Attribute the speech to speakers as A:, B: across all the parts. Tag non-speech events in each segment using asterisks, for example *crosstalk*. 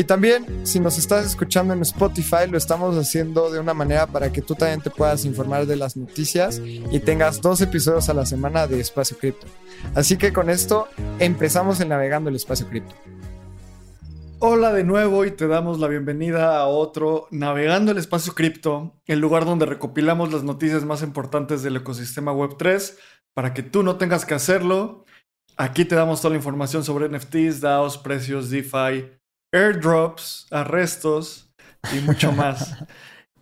A: Y también, si nos estás escuchando en Spotify, lo estamos haciendo de una manera para que tú también te puedas informar de las noticias y tengas dos episodios a la semana de Espacio Cripto. Así que con esto empezamos el Navegando el Espacio Cripto.
B: Hola de nuevo y te damos la bienvenida a otro Navegando el Espacio Cripto, el lugar donde recopilamos las noticias más importantes del ecosistema Web3 para que tú no tengas que hacerlo. Aquí te damos toda la información sobre NFTs, DAOs, precios, DeFi, airdrops, arrestos y mucho *laughs* más.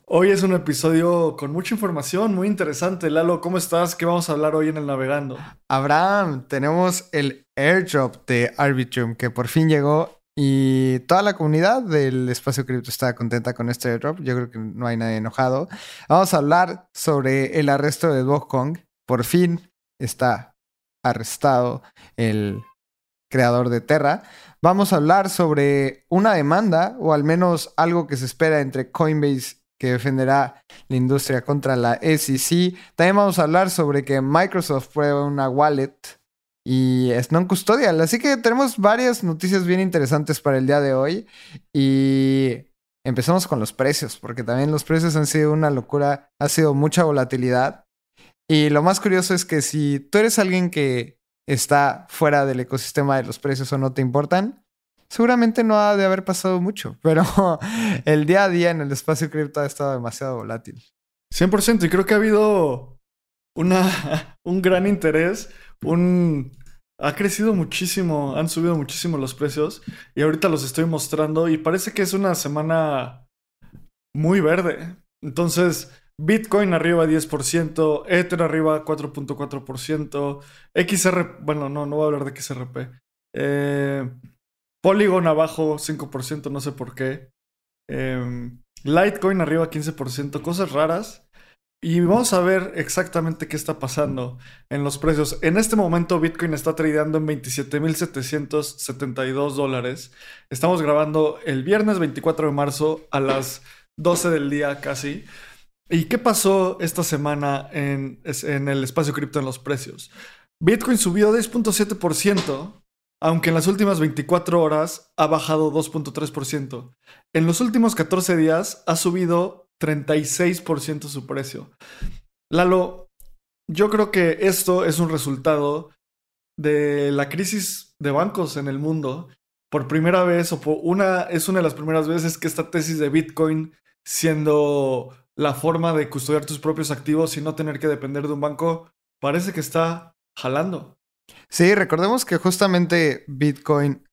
B: Hoy es un episodio con mucha información, muy interesante. Lalo, ¿cómo estás? ¿Qué vamos a hablar hoy en el Navegando?
A: Abraham, tenemos el airdrop de Arbitrum que por fin llegó y toda la comunidad del espacio cripto está contenta con este airdrop. Yo creo que no hay nadie enojado. Vamos a hablar sobre el arresto de Kong. Por fin está arrestado el creador de Terra. Vamos a hablar sobre una demanda, o al menos algo que se espera entre Coinbase que defenderá la industria contra la SEC. También vamos a hablar sobre que Microsoft prueba una wallet y es non custodial. Así que tenemos varias noticias bien interesantes para el día de hoy. Y empezamos con los precios, porque también los precios han sido una locura, ha sido mucha volatilidad. Y lo más curioso es que si tú eres alguien que está fuera del ecosistema de los precios o no te importan, seguramente no ha de haber pasado mucho, *laughs* pero el día a día en el espacio cripto ha estado demasiado volátil.
B: 100% y creo que ha habido una, *laughs* un gran interés, un... Ha crecido muchísimo, han subido muchísimo los precios y ahorita los estoy mostrando y parece que es una semana muy verde. Entonces, Bitcoin arriba 10%, Ether arriba 4.4%, XR, bueno, no, no voy a hablar de XRP. Eh, Polygon abajo 5%, no sé por qué. Em, Litecoin arriba 15%, cosas raras. Y vamos a ver exactamente qué está pasando en los precios. En este momento Bitcoin está tradeando en 27.772 dólares. Estamos grabando el viernes 24 de marzo a las 12 del día casi. ¿Y qué pasó esta semana en, el espacio cripto en los precios? Bitcoin subió 10.7%, aunque en las últimas 24 horas ha bajado 2.3%. En los últimos 14 días ha subido 36% su precio. Lalo, yo creo que esto es un resultado de la crisis de bancos en el mundo. Por primera vez, o una, es una de las primeras veces que esta tesis de Bitcoin siendo la forma de custodiar tus propios activos y no tener que depender de un banco, parece que está jalando.
A: Sí, recordemos que justamente Bitcoin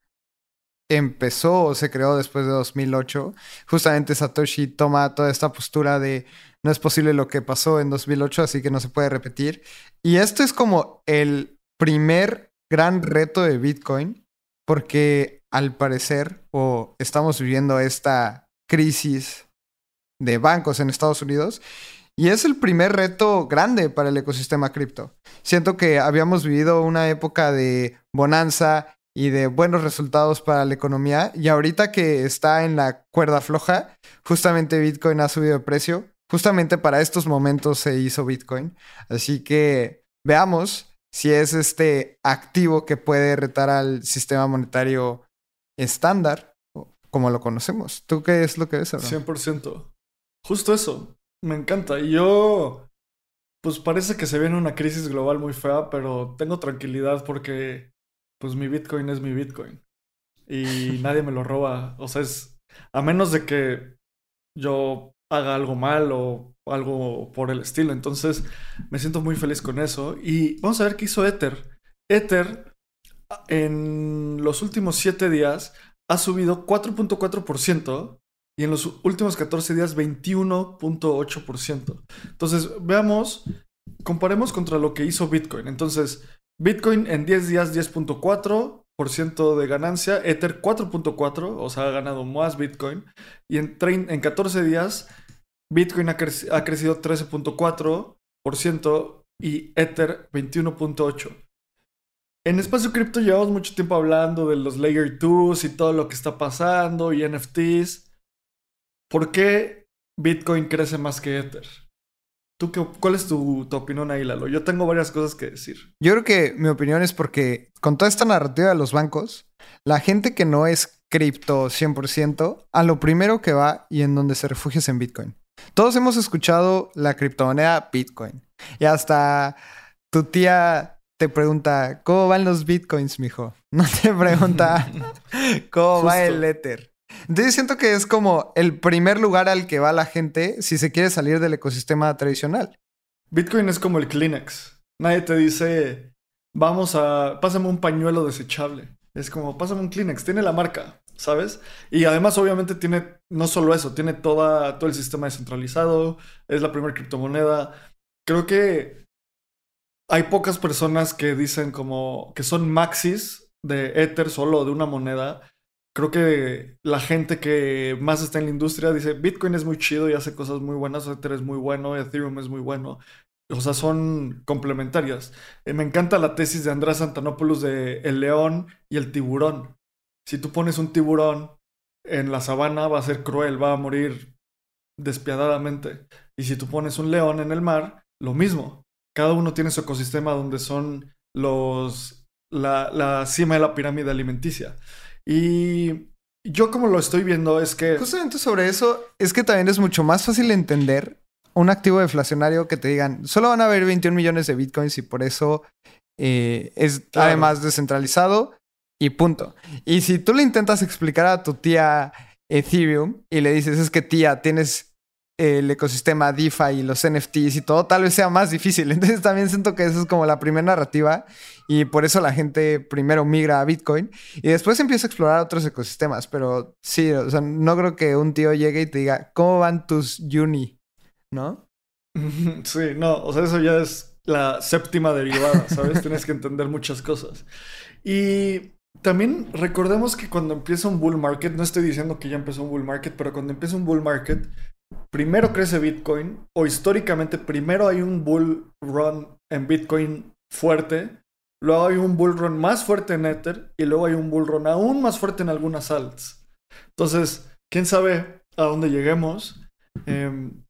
A: empezó o se creó después de 2008. Justamente Satoshi toma toda esta postura de no es posible lo que pasó en 2008, así que no se puede repetir. Y esto es como el primer gran reto de Bitcoin, porque al parecer o estamos viviendo esta crisis de bancos en Estados Unidos. Y es el primer reto grande para el ecosistema cripto. Siento que habíamos vivido una época de bonanza y de buenos resultados para la economía y ahorita que está en la cuerda floja, justamente Bitcoin ha subido de precio. Justamente para estos momentos se hizo Bitcoin. Así que veamos si es este activo que puede retar al sistema monetario estándar como lo conocemos. ¿Tú qué es lo que ves ahora?
B: 100%. Justo eso. Me encanta. Y yo, pues parece que se viene una crisis global muy fea, pero tengo tranquilidad porque, pues mi Bitcoin es mi Bitcoin. Y *laughs* nadie me lo roba. O sea, es, a menos de que yo haga algo mal o algo por el estilo. Entonces, me siento muy feliz con eso. Y vamos a ver qué hizo Ether. Ether, en los últimos 7 días, ha subido 4.4% y en los últimos 14 días 21.8%. Entonces, veamos, comparemos contra lo que hizo Bitcoin. Entonces, Bitcoin en 10 días 10.4% de ganancia, Ether 4.4, o sea, ha ganado más Bitcoin. Y en, en 14 días, Bitcoin ha, ha crecido 13.4%, y Ether 21.8. En Espacio Cripto llevamos mucho tiempo hablando de los Layer 2 y todo lo que está pasando y NFTs. ¿Por qué Bitcoin crece más que Ether? ¿Tú qué, ¿Cuál es tu, tu, opinión ahí, Lalo? Yo tengo varias cosas que decir.
A: Yo creo que mi opinión es porque con toda esta narrativa de los bancos, la gente que no es cripto 100%, a lo primero que va y en donde se refugia es en Bitcoin. Todos hemos escuchado la criptomoneda Bitcoin. Y hasta tu tía te pregunta, ¿cómo van los Bitcoins, mijo? *laughs* No te pregunta, *laughs* ¿cómo va el Ether? Entonces siento que es como el primer lugar al que va la gente si se quiere salir del ecosistema tradicional.
B: Bitcoin es como el Kleenex. Nadie te dice, vamos a, pásame un pañuelo desechable. Es como, pásame un Kleenex, tiene la marca, ¿sabes? Y además obviamente tiene, no solo eso, tiene toda, todo el sistema descentralizado, es la primera criptomoneda. Creo que hay pocas personas que dicen como que son maxis de Ether solo de una moneda creo que la gente que más está en la industria dice Bitcoin es muy chido y hace cosas muy buenas, Ether es muy bueno, Ethereum es muy bueno. O sea, son complementarias. Eh, me encanta la tesis de Andrés Antonopoulos de el león y el tiburón. Si tú pones un tiburón en la sabana va a ser cruel, va a morir despiadadamente. Y si tú pones un león en el mar, lo mismo. Cada uno tiene su ecosistema donde son los la, la cima de la pirámide alimenticia. Y yo como lo estoy viendo es que...
A: Justamente sobre eso, es que también es mucho más fácil entender un activo deflacionario que te digan, solo van a haber 21 millones de bitcoins y por eso eh, es además descentralizado y punto. Y si tú le intentas explicar a tu tía Ethereum y le dices, es que tía, tienes el ecosistema DeFi y los NFTs y todo, tal vez sea más difícil. *laughs* Entonces también siento que eso es como la primera narrativa y por eso la gente primero migra a Bitcoin y después empieza a explorar otros ecosistemas. Pero sí, o sea, no creo que un tío llegue y te diga, ¿cómo van tus uni? ¿No? *laughs*
B: Sí, no, o sea, eso ya es la séptima derivada, ¿sabes? Tienes que entender muchas cosas. Y también recordemos que cuando empieza un bull market, no estoy diciendo que ya empezó un bull market, pero cuando empieza un bull market, primero crece Bitcoin o históricamente primero hay un bull run en Bitcoin fuerte, luego hay un bull run más fuerte en Ether y luego hay un bull run aún más fuerte en algunas alts. Entonces, quién sabe a dónde lleguemos. Em,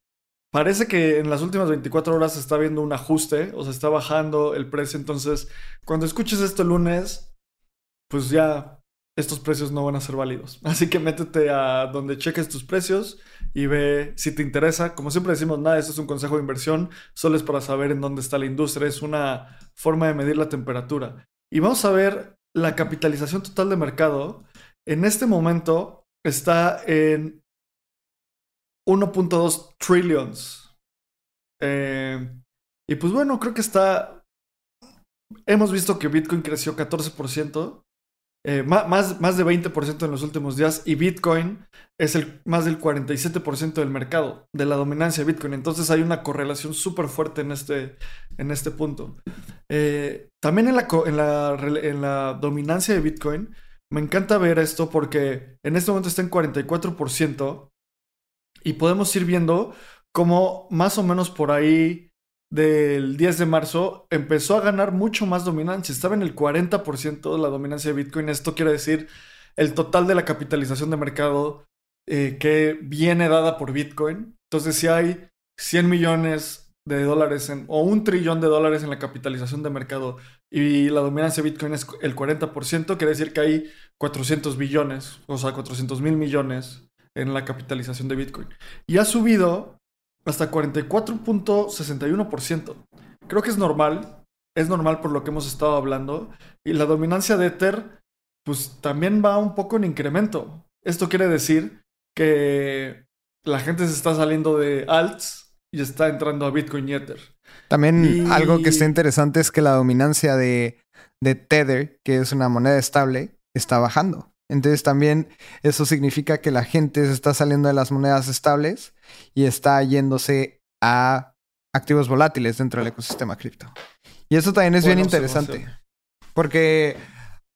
B: parece que en las últimas 24 horas se está viendo un ajuste, o se está bajando el precio. Entonces, cuando escuches esto el lunes, pues ya estos precios no van a ser válidos. *laughs* Así que métete a donde cheques tus precios y ve si te interesa. Como siempre decimos, nada, esto es un consejo de inversión, solo es para saber en dónde está la industria, es una forma de medir la temperatura. Y vamos a ver la capitalización total de mercado. En este momento está en 1.2 trillions. Eh, y pues bueno, creo que está... Hemos visto que Bitcoin creció 14%. Eh, más, más de 20% en los últimos días y Bitcoin es el, más del 47% del mercado, de la dominancia de Bitcoin. Entonces hay una correlación súper fuerte en este, en este punto. Eh, también en la, en, la, en la dominancia de Bitcoin, me encanta ver esto porque en este momento está en 44% y podemos ir viendo cómo más o menos por ahí del 10 de marzo empezó a ganar mucho más dominancia. Estaba en el 40% de la dominancia de Bitcoin. Esto quiere decir el total de la capitalización de mercado eh, que viene dada por Bitcoin. Entonces, si hay 100 millones de dólares en, o un trillón de dólares en la capitalización de mercado y la dominancia de Bitcoin es el 40%, quiere decir que hay 400 billones, o sea, 400 mil millones en la capitalización de Bitcoin. Y ha subido hasta 44.61%. Creo que es normal, es normal por lo que hemos estado hablando. Y la dominancia de Ether, pues también va un poco en incremento. Esto quiere decir que la gente se está saliendo de alts y está entrando a Bitcoin y Ether.
A: También algo que está interesante es que la dominancia de, de Tether, que es una moneda estable, está bajando. Entonces también eso significa que la gente se está saliendo de las monedas estables y está yéndose a activos volátiles dentro del ecosistema cripto. Y eso también es bien interesante. Porque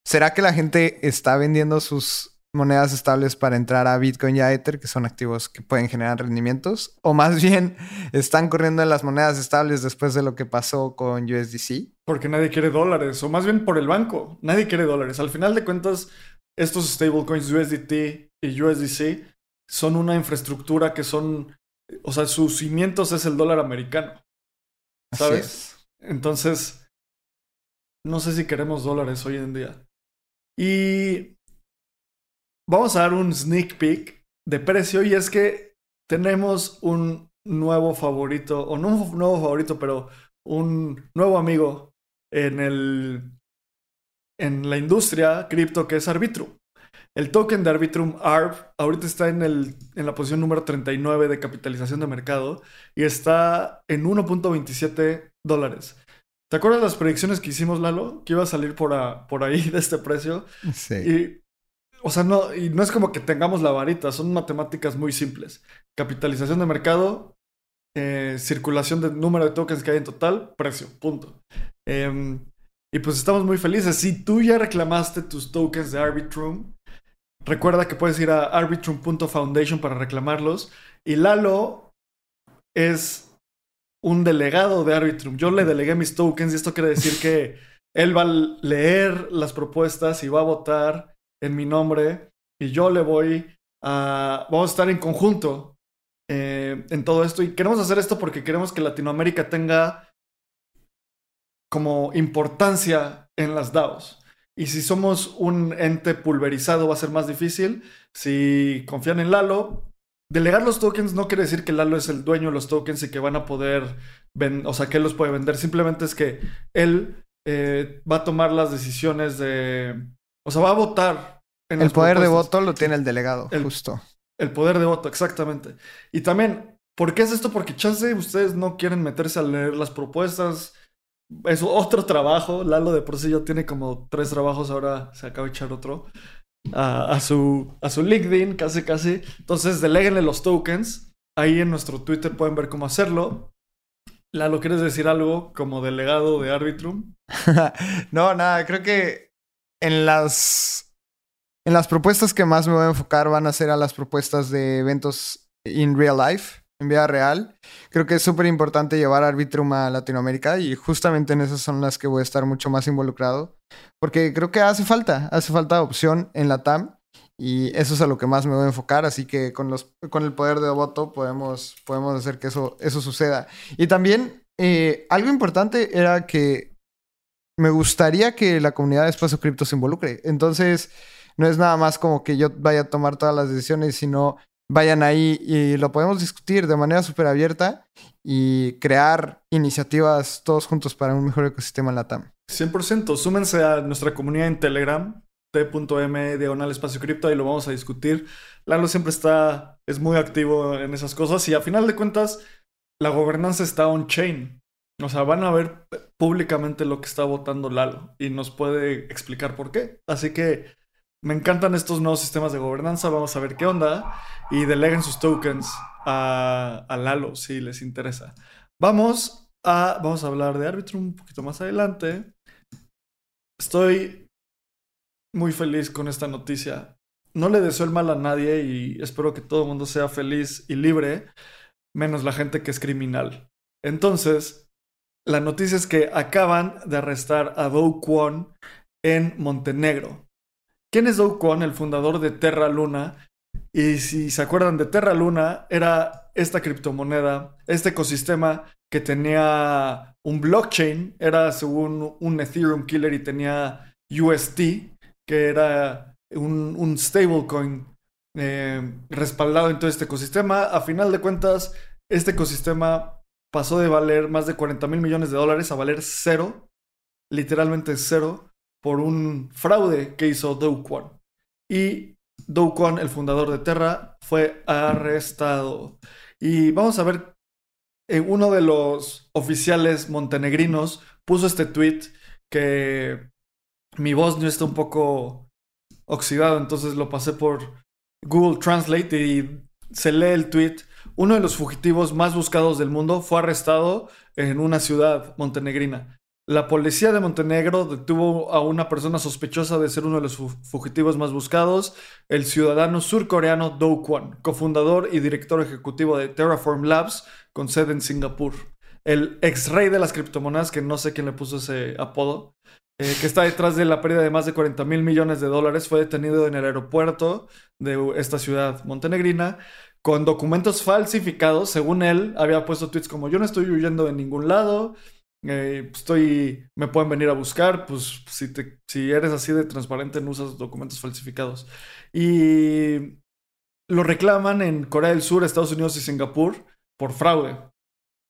A: ¿será que la gente está vendiendo sus monedas estables para entrar a Bitcoin y a Ether, que son activos que pueden generar rendimientos, o más bien están corriendo en las monedas estables después de lo que pasó con USDC.
B: Porque nadie quiere dólares, o más bien por el banco, nadie quiere dólares. Al final de cuentas, estos stablecoins USDT y USDC son una infraestructura que son, o sea, sus cimientos es el dólar americano. ¿Sabes? Entonces, no sé si queremos dólares hoy en día. Y vamos a dar un sneak peek de precio y es que tenemos un nuevo favorito, o no un nuevo favorito, pero un nuevo amigo en el en la industria cripto que es Arbitrum. El token de Arbitrum ARB ahorita está en, el, en la posición número 39 de capitalización de mercado y está en 1.27 dólares. ¿Te acuerdas las predicciones que hicimos, Lalo? Que iba a salir por, por ahí de este precio.
A: Sí.
B: Y, o sea, no, y no es como que tengamos la varita, son matemáticas muy simples. Capitalización de mercado, eh, circulación de número de tokens que hay en total, precio, punto. Em, y pues estamos muy felices. Si tú ya reclamaste tus tokens de Arbitrum, recuerda que puedes ir a arbitrum.foundation para reclamarlos. Y Lalo es un delegado de Arbitrum. Yo le delegué mis tokens y esto quiere decir que él va a leer las propuestas y va a votar en mi nombre y yo le voy a... Vamos a estar en conjunto eh, en todo esto y queremos hacer esto porque queremos que Latinoamérica tenga como importancia en las DAOs. Y si somos un ente pulverizado va a ser más difícil. Si confían en Lalo, Delegar los tokens no quiere decir que Lalo es el dueño de los tokens y que van a poder, o sea, que él los puede vender. Simplemente es que él eh, va a tomar las decisiones de, o sea, va a votar.
A: En el poder de voto lo tiene el delegado, justo.
B: El poder de voto, exactamente. Y también, ¿por qué es esto? Porque chance ustedes no quieren meterse a leer las propuestas. Es otro trabajo. Lalo de por sí ya tiene como tres trabajos, ahora se acaba de echar otro a, su, a su LinkedIn, casi casi. Entonces, deleguenle los tokens. Ahí en nuestro Twitter pueden ver cómo hacerlo. Lalo, ¿quieres decir algo como delegado de Arbitrum? *laughs*
A: no, nada, creo que en las, en las propuestas que más me voy a enfocar van a ser a las propuestas de eventos in real life en vida real. Creo que es súper importante llevar Arbitrum a Latinoamérica y justamente en esas son las que voy a estar mucho más involucrado. Porque creo que hace falta, hace falta opción en la TAM y eso es a lo que más me voy a enfocar. Así que con, los, con el poder de voto podemos, podemos hacer que eso, eso suceda. Y también eh, algo importante era que me gustaría que la comunidad de Espacio Cripto se involucre. Entonces, no es nada más como que yo vaya a tomar todas las decisiones, sino vayan ahí y lo podemos discutir de manera súper abierta y crear iniciativas todos juntos para un mejor ecosistema en la TAM.
B: 100%, súmense a nuestra comunidad en Telegram, t.m diagonal espacio cripto, y lo vamos a discutir. Lalo siempre está, es muy activo en esas cosas y a final de cuentas la gobernanza está on-chain. O sea, van a ver públicamente lo que está votando Lalo y nos puede explicar por qué. Así que me encantan estos nuevos sistemas de gobernanza, vamos a ver qué onda y deleguen sus tokens a, Lalo si les interesa. Vamos a, vamos a hablar de Arbitrum un poquito más adelante. Estoy muy feliz con esta noticia. No le deseo el mal a nadie y espero que todo el mundo sea feliz y libre, menos la gente que es criminal. Entonces, la noticia es que acaban de arrestar a Do Kwon en Montenegro. ¿Quién es Do Kwon, el fundador de Terra Luna? Y si se acuerdan de Terra Luna, era esta criptomoneda, este ecosistema que tenía un blockchain, era según un Ethereum killer y tenía UST, que era un, un stablecoin eh, respaldado en todo este ecosistema. A final de cuentas, este ecosistema pasó de valer más de 40 mil millones de dólares a valer cero, literalmente cero, por un fraude que hizo Do Kwon. Y Do Kwon, el fundador de Terra, fue arrestado. Y vamos a ver, eh, uno de los oficiales montenegrinos puso este tweet que mi voz no está un poco oxidado, entonces lo pasé por Google Translate y se lee el tweet. Uno de los fugitivos más buscados del mundo fue arrestado en una ciudad montenegrina. La policía de Montenegro detuvo a una persona sospechosa de ser uno de los fugitivos más buscados, el ciudadano surcoreano Do Kwon, cofundador y director ejecutivo de Terraform Labs, con sede en Singapur. El ex rey de las criptomonedas, que no sé quién le puso ese apodo, eh, que está detrás de la pérdida de más de 40 mil millones de dólares, fue detenido en el aeropuerto de esta ciudad montenegrina con documentos falsificados. Según él, había puesto tweets como: Yo no estoy huyendo de ningún lado eh, estoy, me pueden venir a buscar, pues si, te, si eres así de transparente no usas documentos falsificados. Y lo reclaman en Corea del Sur, Estados Unidos y Singapur por fraude.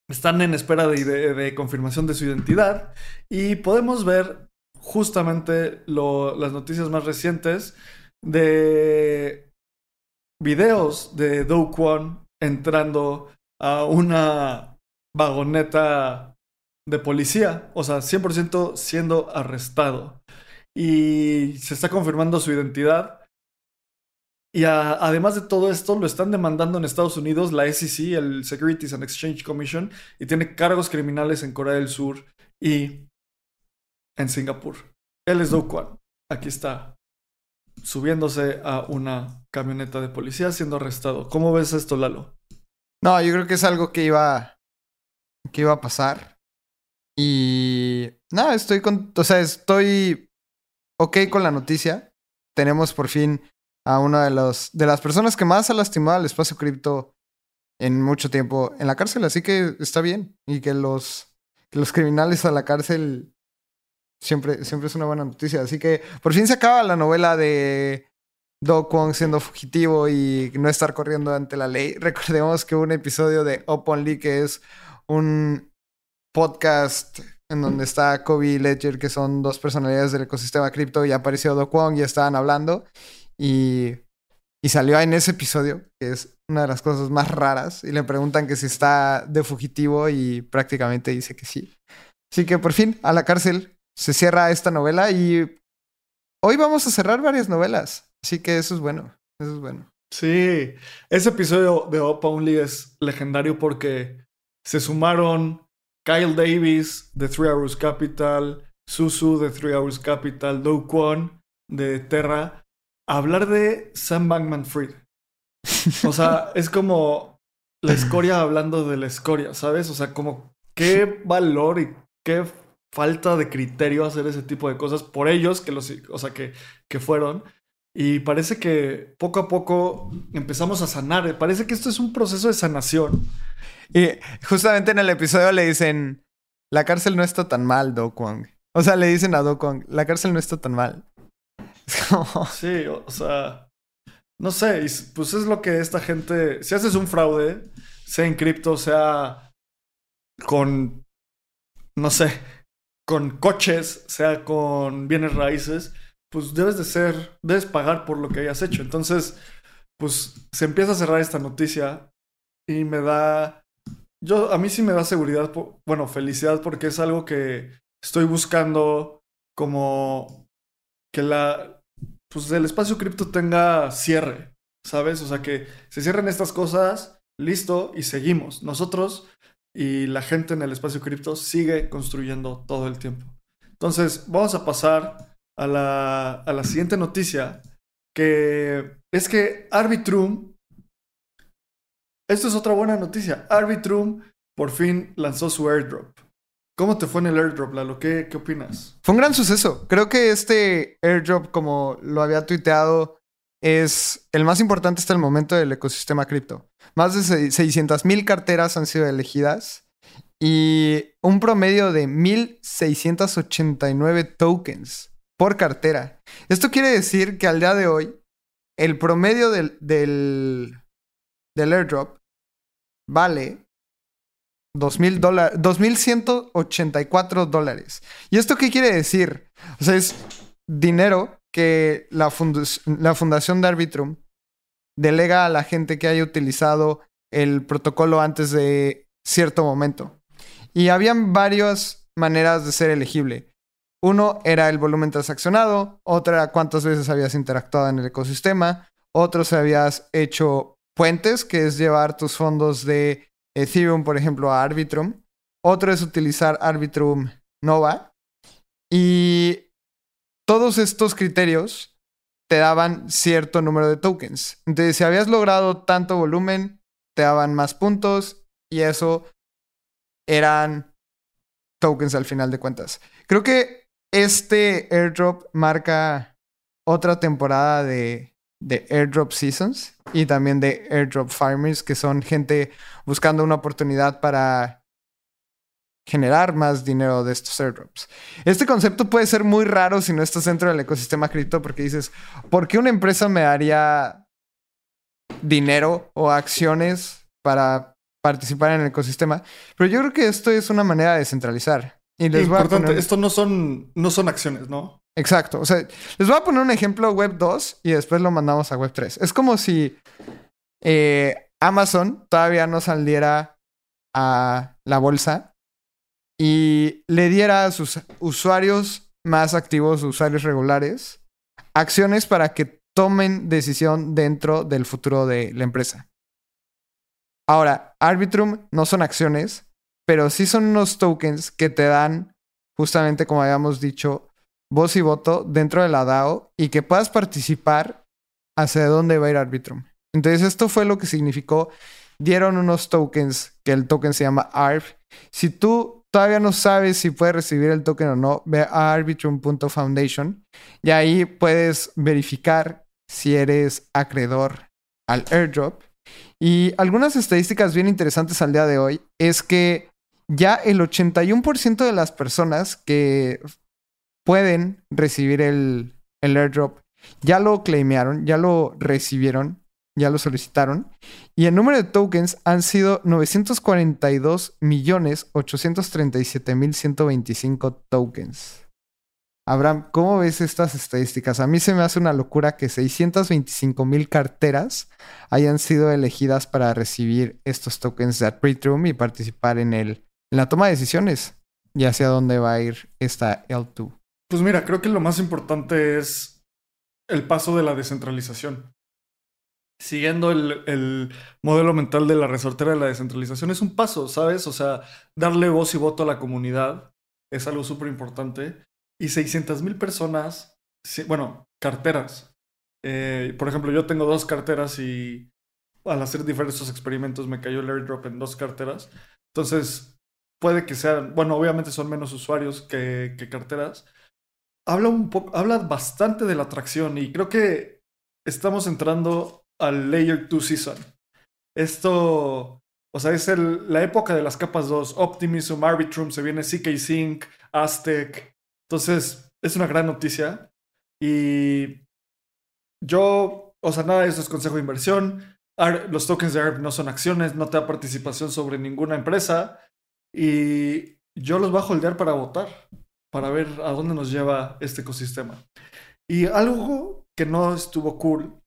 B: Están en espera de, confirmación de su identidad y podemos ver justamente las noticias más recientes de videos de Do Kwon entrando a una vagoneta de policía, o sea, 100% siendo arrestado. Y se está confirmando su identidad. Y además de todo esto, lo están demandando en Estados Unidos la SEC, el Securities and Exchange Commission, y tiene cargos criminales en Corea del Sur y en Singapur. Él es Do Kwon. Aquí está, subiéndose a una camioneta de policía siendo arrestado. ¿Cómo ves esto, Lalo?
A: No, yo creo que es algo que iba, que iba a pasar. Y nada, estoy con, o sea, estoy ok con la noticia. Tenemos por fin a una de los de las personas que más ha lastimado al espacio cripto en mucho tiempo en la cárcel, así que está bien y que los los criminales a la cárcel siempre siempre es una buena noticia, así que por fin se acaba la novela de Do Kwon siendo fugitivo y no estar corriendo ante la ley. *laughs* Recordemos que un episodio de Openly que es un podcast en donde está Kobe y Ledger, que son dos personalidades del ecosistema cripto, y apareció Do Kwon y estaban hablando. Y, y salió en ese episodio, que es una de las cosas más raras, y le preguntan que si está de fugitivo y prácticamente dice que sí. Así que por fin, a la cárcel se cierra esta novela y hoy vamos a cerrar varias novelas. Así que eso es bueno, eso es bueno.
B: Sí, ese episodio de Opa Only es legendario porque se sumaron Kyle Davis de Three Hours Capital, Susu de Three Hours Capital, Do Kwon de Terra, hablar de Sam Bankman Fried. O sea, *laughs* es como la escoria hablando de la escoria, ¿sabes? O sea, como qué valor y qué falta de criterio hacer ese tipo de cosas por ellos, que los, o sea, que, que fueron. Y parece que poco a poco empezamos a sanar. Parece que esto es un proceso de sanación.
A: Y justamente en el episodio le dicen, la cárcel no está tan mal, Do Kwang. O sea, le dicen a Do Kwang, la cárcel no está tan mal. *laughs*
B: Sí, o sea, no sé, pues es lo que esta gente, si haces un fraude, sea en cripto, sea con, no sé, con coches, sea con bienes raíces, pues debes de ser, debes pagar por lo que hayas hecho. Entonces, pues se empieza a cerrar esta noticia y me da yo, a mí sí me da seguridad, bueno, felicidad porque es algo que estoy buscando como que la, pues el espacio cripto tenga cierre, ¿sabes? O sea, que se cierren estas cosas, listo, y seguimos. Nosotros y la gente en el espacio cripto sigue construyendo todo el tiempo. Entonces, vamos a pasar a la, a la siguiente noticia, que es que Arbitrum esto es otra buena noticia. Arbitrum por fin lanzó su airdrop. ¿Cómo te fue en el airdrop, Lalo? ¿Qué, ¿Qué opinas?
A: Fue un gran suceso. Creo que este airdrop, como lo había tuiteado, es el más importante hasta el momento del ecosistema cripto. Más de 600 mil carteras han sido elegidas y un promedio de 1.689 tokens por cartera. Esto quiere decir que al día de hoy, el promedio del, del, del airdrop vale 2.184 dólares. ¿Y esto qué quiere decir? O sea, es dinero que la, la fundación de Arbitrum delega a la gente que haya utilizado el protocolo antes de cierto momento. Y habían varias maneras de ser elegible. Uno era el volumen transaccionado, otra era cuántas veces habías interactuado en el ecosistema, otro si habías hecho puentes, que es llevar tus fondos de Ethereum, por ejemplo, a Arbitrum. Otro es utilizar Arbitrum Nova. Y todos estos criterios te daban cierto número de tokens. Entonces, si habías logrado tanto volumen, te daban más puntos y eso eran tokens al final de cuentas. Creo que este airdrop marca otra temporada de, de airdrop seasons y también de airdrop farmers, que son gente buscando una oportunidad para generar más dinero de estos airdrops. Este concepto puede ser muy raro si no estás dentro del ecosistema cripto porque dices, ¿por qué una empresa me daría dinero o acciones para participar en el ecosistema? Pero yo creo que esto es una manera de descentralizar.
B: Y les Importante, voy a poner... esto no son, no son acciones, ¿no?
A: Exacto. O sea, les voy a poner un ejemplo web 2 y después lo mandamos a web 3. Es como si eh, Amazon todavía no saliera a la bolsa y le diera a sus usuarios más activos, usuarios regulares, acciones para que tomen decisión dentro del futuro de la empresa. Ahora, Arbitrum no son acciones, pero sí son unos tokens que te dan, justamente como habíamos dicho, voz y voto dentro de la DAO y que puedas participar hacia dónde va a ir Arbitrum. Entonces, esto fue lo que significó. Dieron unos tokens, que el token se llama ARB. Si tú todavía no sabes si puedes recibir el token o no, ve a arbitrum.foundation y ahí puedes verificar si eres acreedor al airdrop. Y algunas estadísticas bien interesantes al día de hoy es que ya el 81% de las personas que pueden recibir el, el airdrop ya lo claimearon, ya lo recibieron ya lo solicitaron. Y el número de tokens han sido 942 millones 837 mil 125 tokens. Abraham, ¿cómo ves estas estadísticas? A mí se me hace una locura que 625 mil carteras hayan sido elegidas para recibir estos tokens de Arbitrum y participar en, el, en la toma de decisiones y hacia dónde va a ir esta L2.
B: Pues mira, creo que lo más importante es el paso de la descentralización siguiendo el, modelo mental de la resortera de la descentralización, es un paso, ¿sabes? O sea, darle voz y voto a la comunidad es algo súper importante. Y 600 mil personas, bueno, carteras. Eh, por ejemplo, yo tengo dos carteras y al hacer diversos experimentos me cayó el airdrop en dos carteras. Entonces, puede que sean, bueno, obviamente son menos usuarios que, que carteras. Habla un habla bastante de la atracción y creo que estamos entrando al Layer 2 Season. Esto, o sea, es el, la época de las capas 2. Optimism, Arbitrum, se viene CK Sync, Aztec. Entonces, es una gran noticia. Y yo, o sea, nada de eso es consejo de inversión. los tokens de ARB no son acciones, no te da participación sobre ninguna empresa. Y yo los voy a holdear para votar, para ver a dónde nos lleva este ecosistema. Y algo que no estuvo cool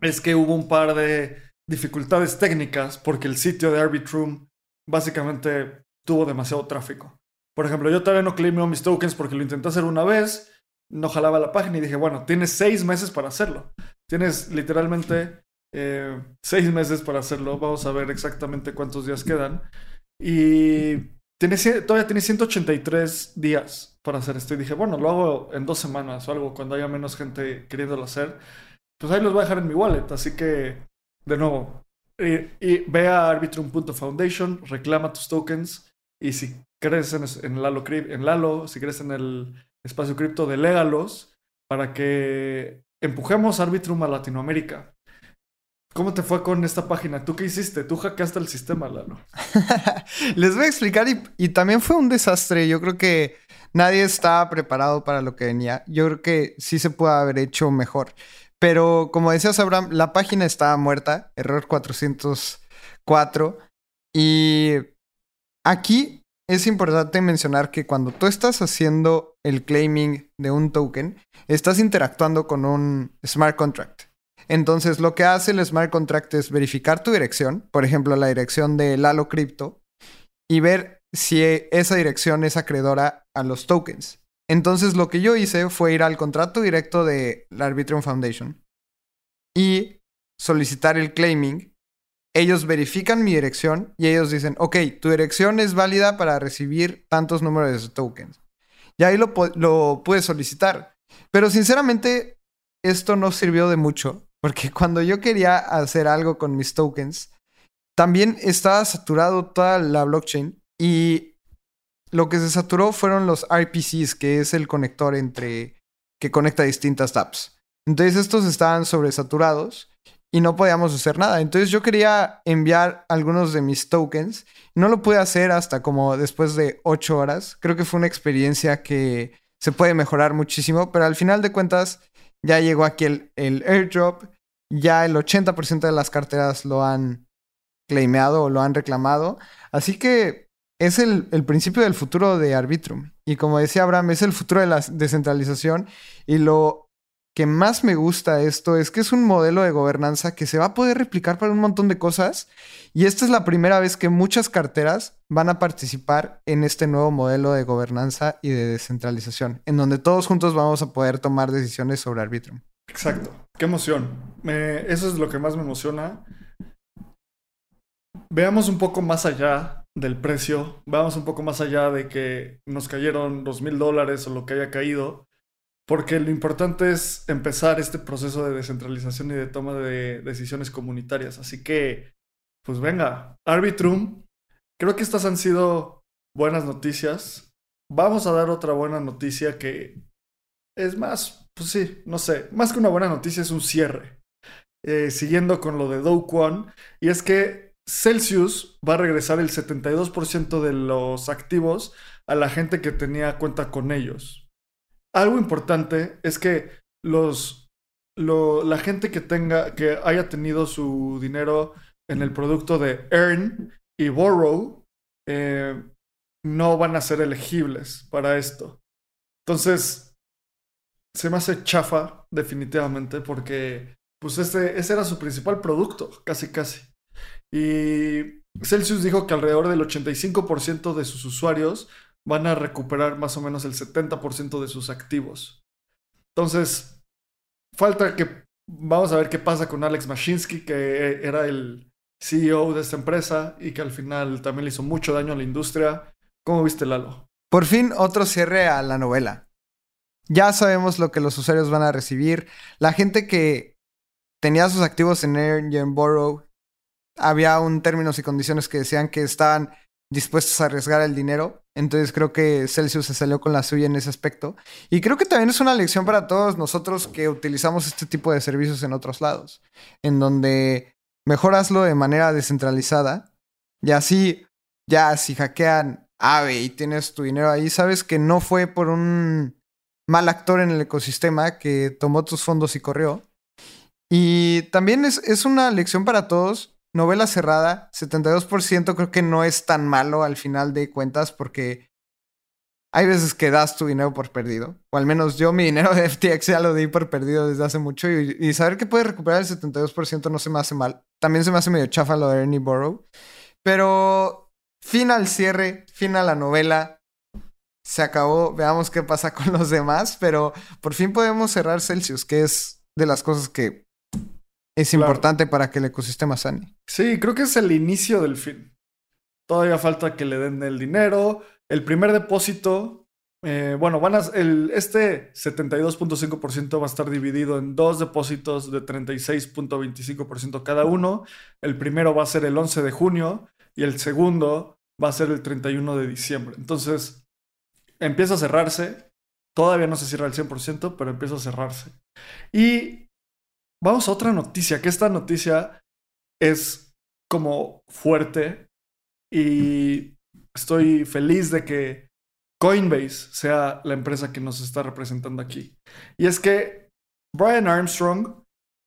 B: es que hubo un par de dificultades técnicas porque el sitio de Arbitrum básicamente tuvo demasiado tráfico. Por ejemplo, yo todavía no claimé mis tokens porque lo intenté hacer una vez, no jalaba la página y dije, bueno, tienes seis meses para hacerlo. Tienes literalmente eh, seis meses para hacerlo. Vamos a ver exactamente cuántos días quedan. Y todavía tiene 183 días para hacer esto. Y dije, bueno, lo hago en dos semanas o algo, cuando haya menos gente queriéndolo hacer pues ahí los voy a dejar en mi wallet. Así que, de nuevo, y, ve a arbitrum.foundation, reclama tus tokens y si crees en, Lalo, en Lalo, si crees en el espacio cripto, delégalos para que empujemos Arbitrum a Latinoamérica. ¿Cómo te fue con esta página? ¿Tú qué hiciste? Tú hackeaste el sistema, Lalo. *laughs*
A: Les voy a explicar y, y, también fue un desastre. Yo creo que nadie estaba preparado para lo que venía. Yo creo que sí se puede haber hecho mejor. Pero como decías, Abraham, la página estaba muerta, error 404. Y aquí es importante mencionar que cuando tú estás haciendo el claiming de un token, estás interactuando con un smart contract. Entonces, lo que hace el smart contract es verificar tu dirección, por ejemplo, la dirección de Lalo Crypto, y ver si esa dirección es acreedora a los tokens. Entonces lo que yo hice fue ir al contrato directo de la Arbitrum Foundation y solicitar el claiming ellos verifican mi dirección y ellos dicen, ok, tu dirección es válida para recibir tantos números de tokens. Y ahí lo, lo pude solicitar. Pero sinceramente, esto no sirvió de mucho, porque *laughs* cuando yo quería hacer algo con mis tokens, también estaba saturado toda la blockchain y lo que se saturó fueron los RPCs, que es el conector entre que conecta distintas apps. Entonces estos estaban sobresaturados y no podíamos hacer nada. Entonces yo quería enviar algunos de mis tokens. No lo pude hacer hasta como después de ocho horas. Creo que fue una experiencia que se puede mejorar muchísimo, pero al final de cuentas ya llegó aquí el, el airdrop. Ya el 80% de las carteras lo han claimeado o lo han reclamado. Así que es el, el, principio del futuro de Arbitrum. Y como decía Abraham, es el futuro de la descentralización. Y lo que más me gusta esto es que es un modelo de gobernanza que se va a poder replicar para un montón de cosas. Y esta es la primera vez que muchas carteras van a participar en este nuevo modelo de gobernanza y de descentralización, en donde todos juntos vamos a poder tomar decisiones sobre Arbitrum.
B: Exacto. Qué emoción. eso es lo que más me emociona. Veamos un poco más allá del precio. Veamos un poco más allá de que nos cayeron dos mil dólares o lo que haya caído porque lo importante es empezar este proceso de descentralización y de toma de decisiones comunitarias. Así que, pues venga, Arbitrum, creo que estas han sido buenas noticias. Vamos a dar otra buena noticia que es más, pues sí, no sé, más que una buena noticia es un cierre. Eh, siguiendo con lo de Do Kwon, y es que Celsius va a regresar el 72% de los activos a la gente que tenía cuenta con ellos algo importante es que los, la gente que tenga, que haya tenido su dinero en el producto de Earn y Borrow, eh, no van a ser elegibles para esto. Entonces, se me hace chafa, definitivamente, porque pues ese, ese era su principal producto, casi casi. Y Celsius dijo que alrededor del 85% de sus usuarios van a recuperar más o menos el 70% de sus activos. Entonces, falta que vamos a ver qué pasa con Alex Mashinsky, que era el CEO de esta empresa y que al final también le hizo mucho daño a la industria. ¿Cómo viste, Lalo?
A: Por fin otro cierre a la novela. Ya sabemos lo que los usuarios van a recibir. La gente que tenía sus activos en Earn y en Borrow, había un términos y condiciones que decían que estaban dispuestos a arriesgar el dinero. Entonces creo que Celsius se salió con la suya en ese aspecto. Y creo que también es una lección para todos nosotros que utilizamos este tipo de servicios en otros lados, en donde mejor hazlo de manera descentralizada y así ya si hackean Ave y tienes tu dinero ahí, sabes que no fue por un mal actor en el ecosistema que tomó tus fondos y corrió. Y también es, es una lección para todos novela cerrada, 72% creo que no es tan malo al final de cuentas porque hay veces que das tu dinero por perdido. O al menos yo mi dinero de FTX ya lo di por perdido desde hace mucho y, saber que puedes recuperar el 72% no se me hace mal. También se me hace medio chafa lo de Ernie Borrow. Pero fin al cierre, fin a la novela. Se acabó, veamos qué pasa con los demás, pero por fin podemos cerrar Celsius, que es de las cosas que es importante para que el ecosistema sane.
B: Sí, creo que es el inicio del fin. Todavía falta que le den el dinero. El primer depósito, eh, bueno, van a, el, este 72.5% va a estar dividido en dos depósitos de 36.25% cada uno. El primero va a ser el 11 de junio y el segundo va a ser el 31 de diciembre. Entonces, empieza a cerrarse. Todavía no se cierra el 100%, pero empieza a cerrarse. Y Vamos a otra noticia, que esta noticia es como fuerte y estoy feliz de que Coinbase sea la empresa que nos está representando aquí. Y es que Brian Armstrong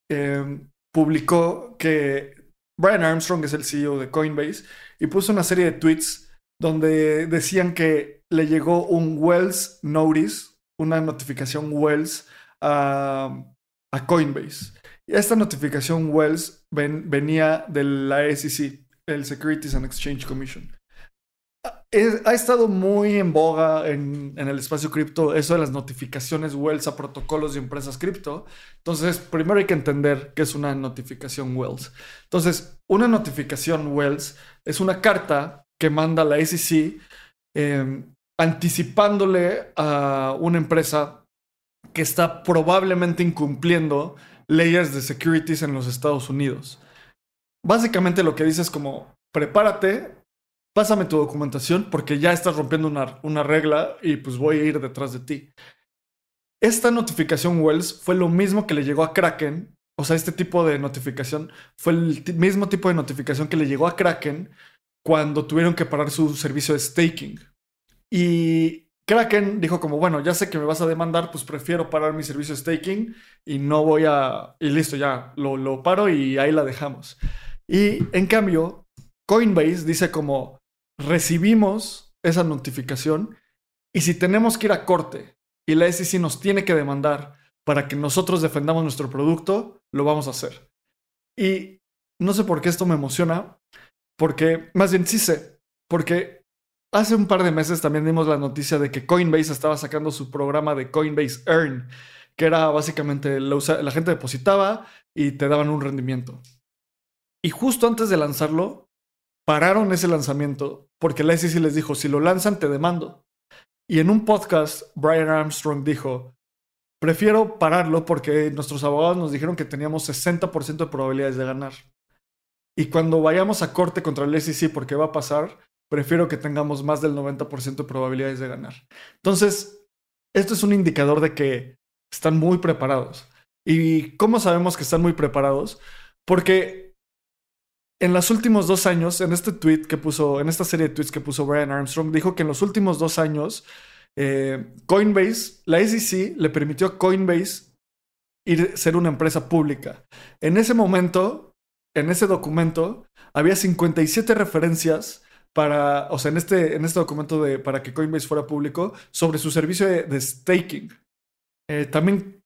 B: em, publicó que Brian Armstrong es el CEO de Coinbase y puso una serie de tweets donde decían que le llegó un Wells Notice, una notificación Wells a, a Coinbase. Esta notificación Wells venía de la SEC, el Securities and Exchange Commission. ha estado muy en boga en, el espacio cripto eso de las notificaciones Wells a protocolos de empresas cripto. Entonces, primero hay que entender qué es una notificación Wells. Entonces, una notificación Wells es una carta que manda la SEC em, anticipándole a una empresa que está probablemente incumpliendo leyes de securities en los Estados Unidos. Básicamente lo que dice es como, prepárate, pásame tu documentación porque ya estás rompiendo una, una regla y pues voy a ir detrás de ti. Esta notificación Wells fue lo mismo que le llegó a Kraken. O sea, este tipo de notificación fue el mismo tipo de notificación que le llegó a Kraken cuando tuvieron que parar su servicio de staking. Y Kraken dijo como, bueno, ya sé que me vas a demandar, pues prefiero parar mi servicio de staking y no voy a... Y listo, ya, lo, lo paro y ahí la dejamos. Y en cambio, Coinbase dice como, recibimos esa notificación y si tenemos que ir a corte y la SEC nos tiene que demandar para que nosotros defendamos nuestro producto, lo vamos a hacer. Y no sé por qué esto me emociona, porque más bien sí sé, porque hace un par de meses también dimos la noticia de que Coinbase estaba sacando su programa de Coinbase Earn, que era básicamente la gente depositaba y te daban un rendimiento. Y justo antes de lanzarlo, pararon ese lanzamiento porque la SEC les dijo, si lo lanzan, te demando. Y en un podcast, Brian Armstrong dijo, prefiero pararlo porque nuestros abogados nos dijeron que teníamos 60% de probabilidades de ganar. Y cuando vayamos a corte contra el SEC porque va a pasar, prefiero que tengamos más del 90% de probabilidades de ganar. Entonces, esto es un indicador de que están muy preparados. ¿Y cómo sabemos que están muy preparados? Porque en los últimos dos años, en este tweet que puso, en esta serie de tweets que puso Brian Armstrong, dijo que en los últimos dos años, eh, Coinbase, la SEC le permitió a Coinbase ir ser una empresa pública. En ese momento, en ese documento, había 57 referencias para, o sea, en este, en este documento de, para que Coinbase fuera público, sobre su servicio de, staking. Eh, también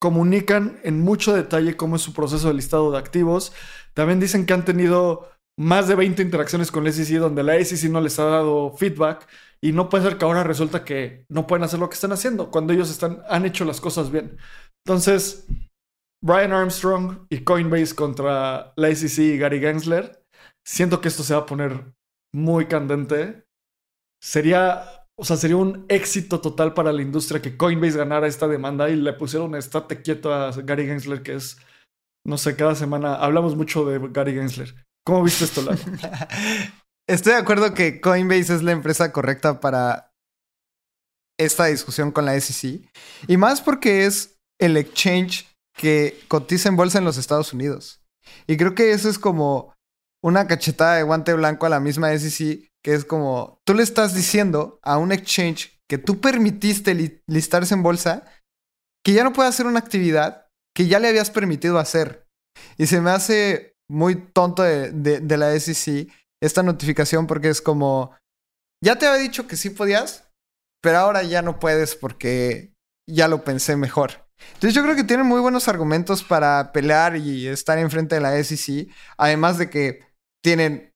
B: comunican en mucho detalle cómo es su proceso de listado de activos. También dicen que han tenido más de 20 interacciones con la SEC donde la SEC no les ha dado feedback y no puede ser que ahora resulta que no pueden hacer lo que están haciendo cuando ellos están, han hecho las cosas bien. Entonces, Brian Armstrong y Coinbase contra la SEC y Gary Gensler, siento que esto se va a poner muy candente. Sería o sea, sería un éxito total para la industria que Coinbase ganara esta demanda y le pusieron estate quieto a Gary Gensler, que es, no sé, cada semana hablamos mucho de Gary Gensler. ¿Cómo viste esto, Lalo? *laughs*
A: Estoy de acuerdo que Coinbase es la empresa correcta para esta discusión con la SEC. Y más porque es el exchange que cotiza en bolsa en los Estados Unidos. Y creo que eso es como una cachetada de guante blanco a la misma SEC que es como, tú le estás diciendo a un exchange que tú permitiste listarse en bolsa, que ya no puede hacer una actividad que ya le habías permitido hacer. Y se me hace muy tonto de, de la SEC esta notificación porque es como, ya te había dicho que sí podías, pero ahora ya no puedes porque ya lo pensé mejor. Entonces yo creo que tienen muy buenos argumentos para pelear y estar enfrente de la SEC, además de que tienen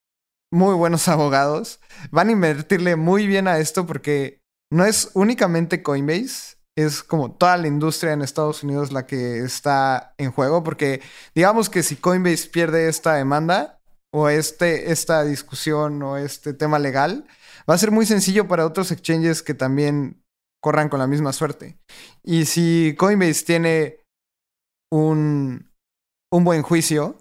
A: muy buenos *laughs* abogados. Van a invertirle muy bien a esto porque no es únicamente Coinbase, es como toda la industria en Estados Unidos la que está en juego, porque digamos que si Coinbase pierde esta demanda o este, esta discusión o este tema legal, va a ser muy sencillo para otros exchanges que también corran con la misma suerte. Y si Coinbase tiene un, un buen juicio,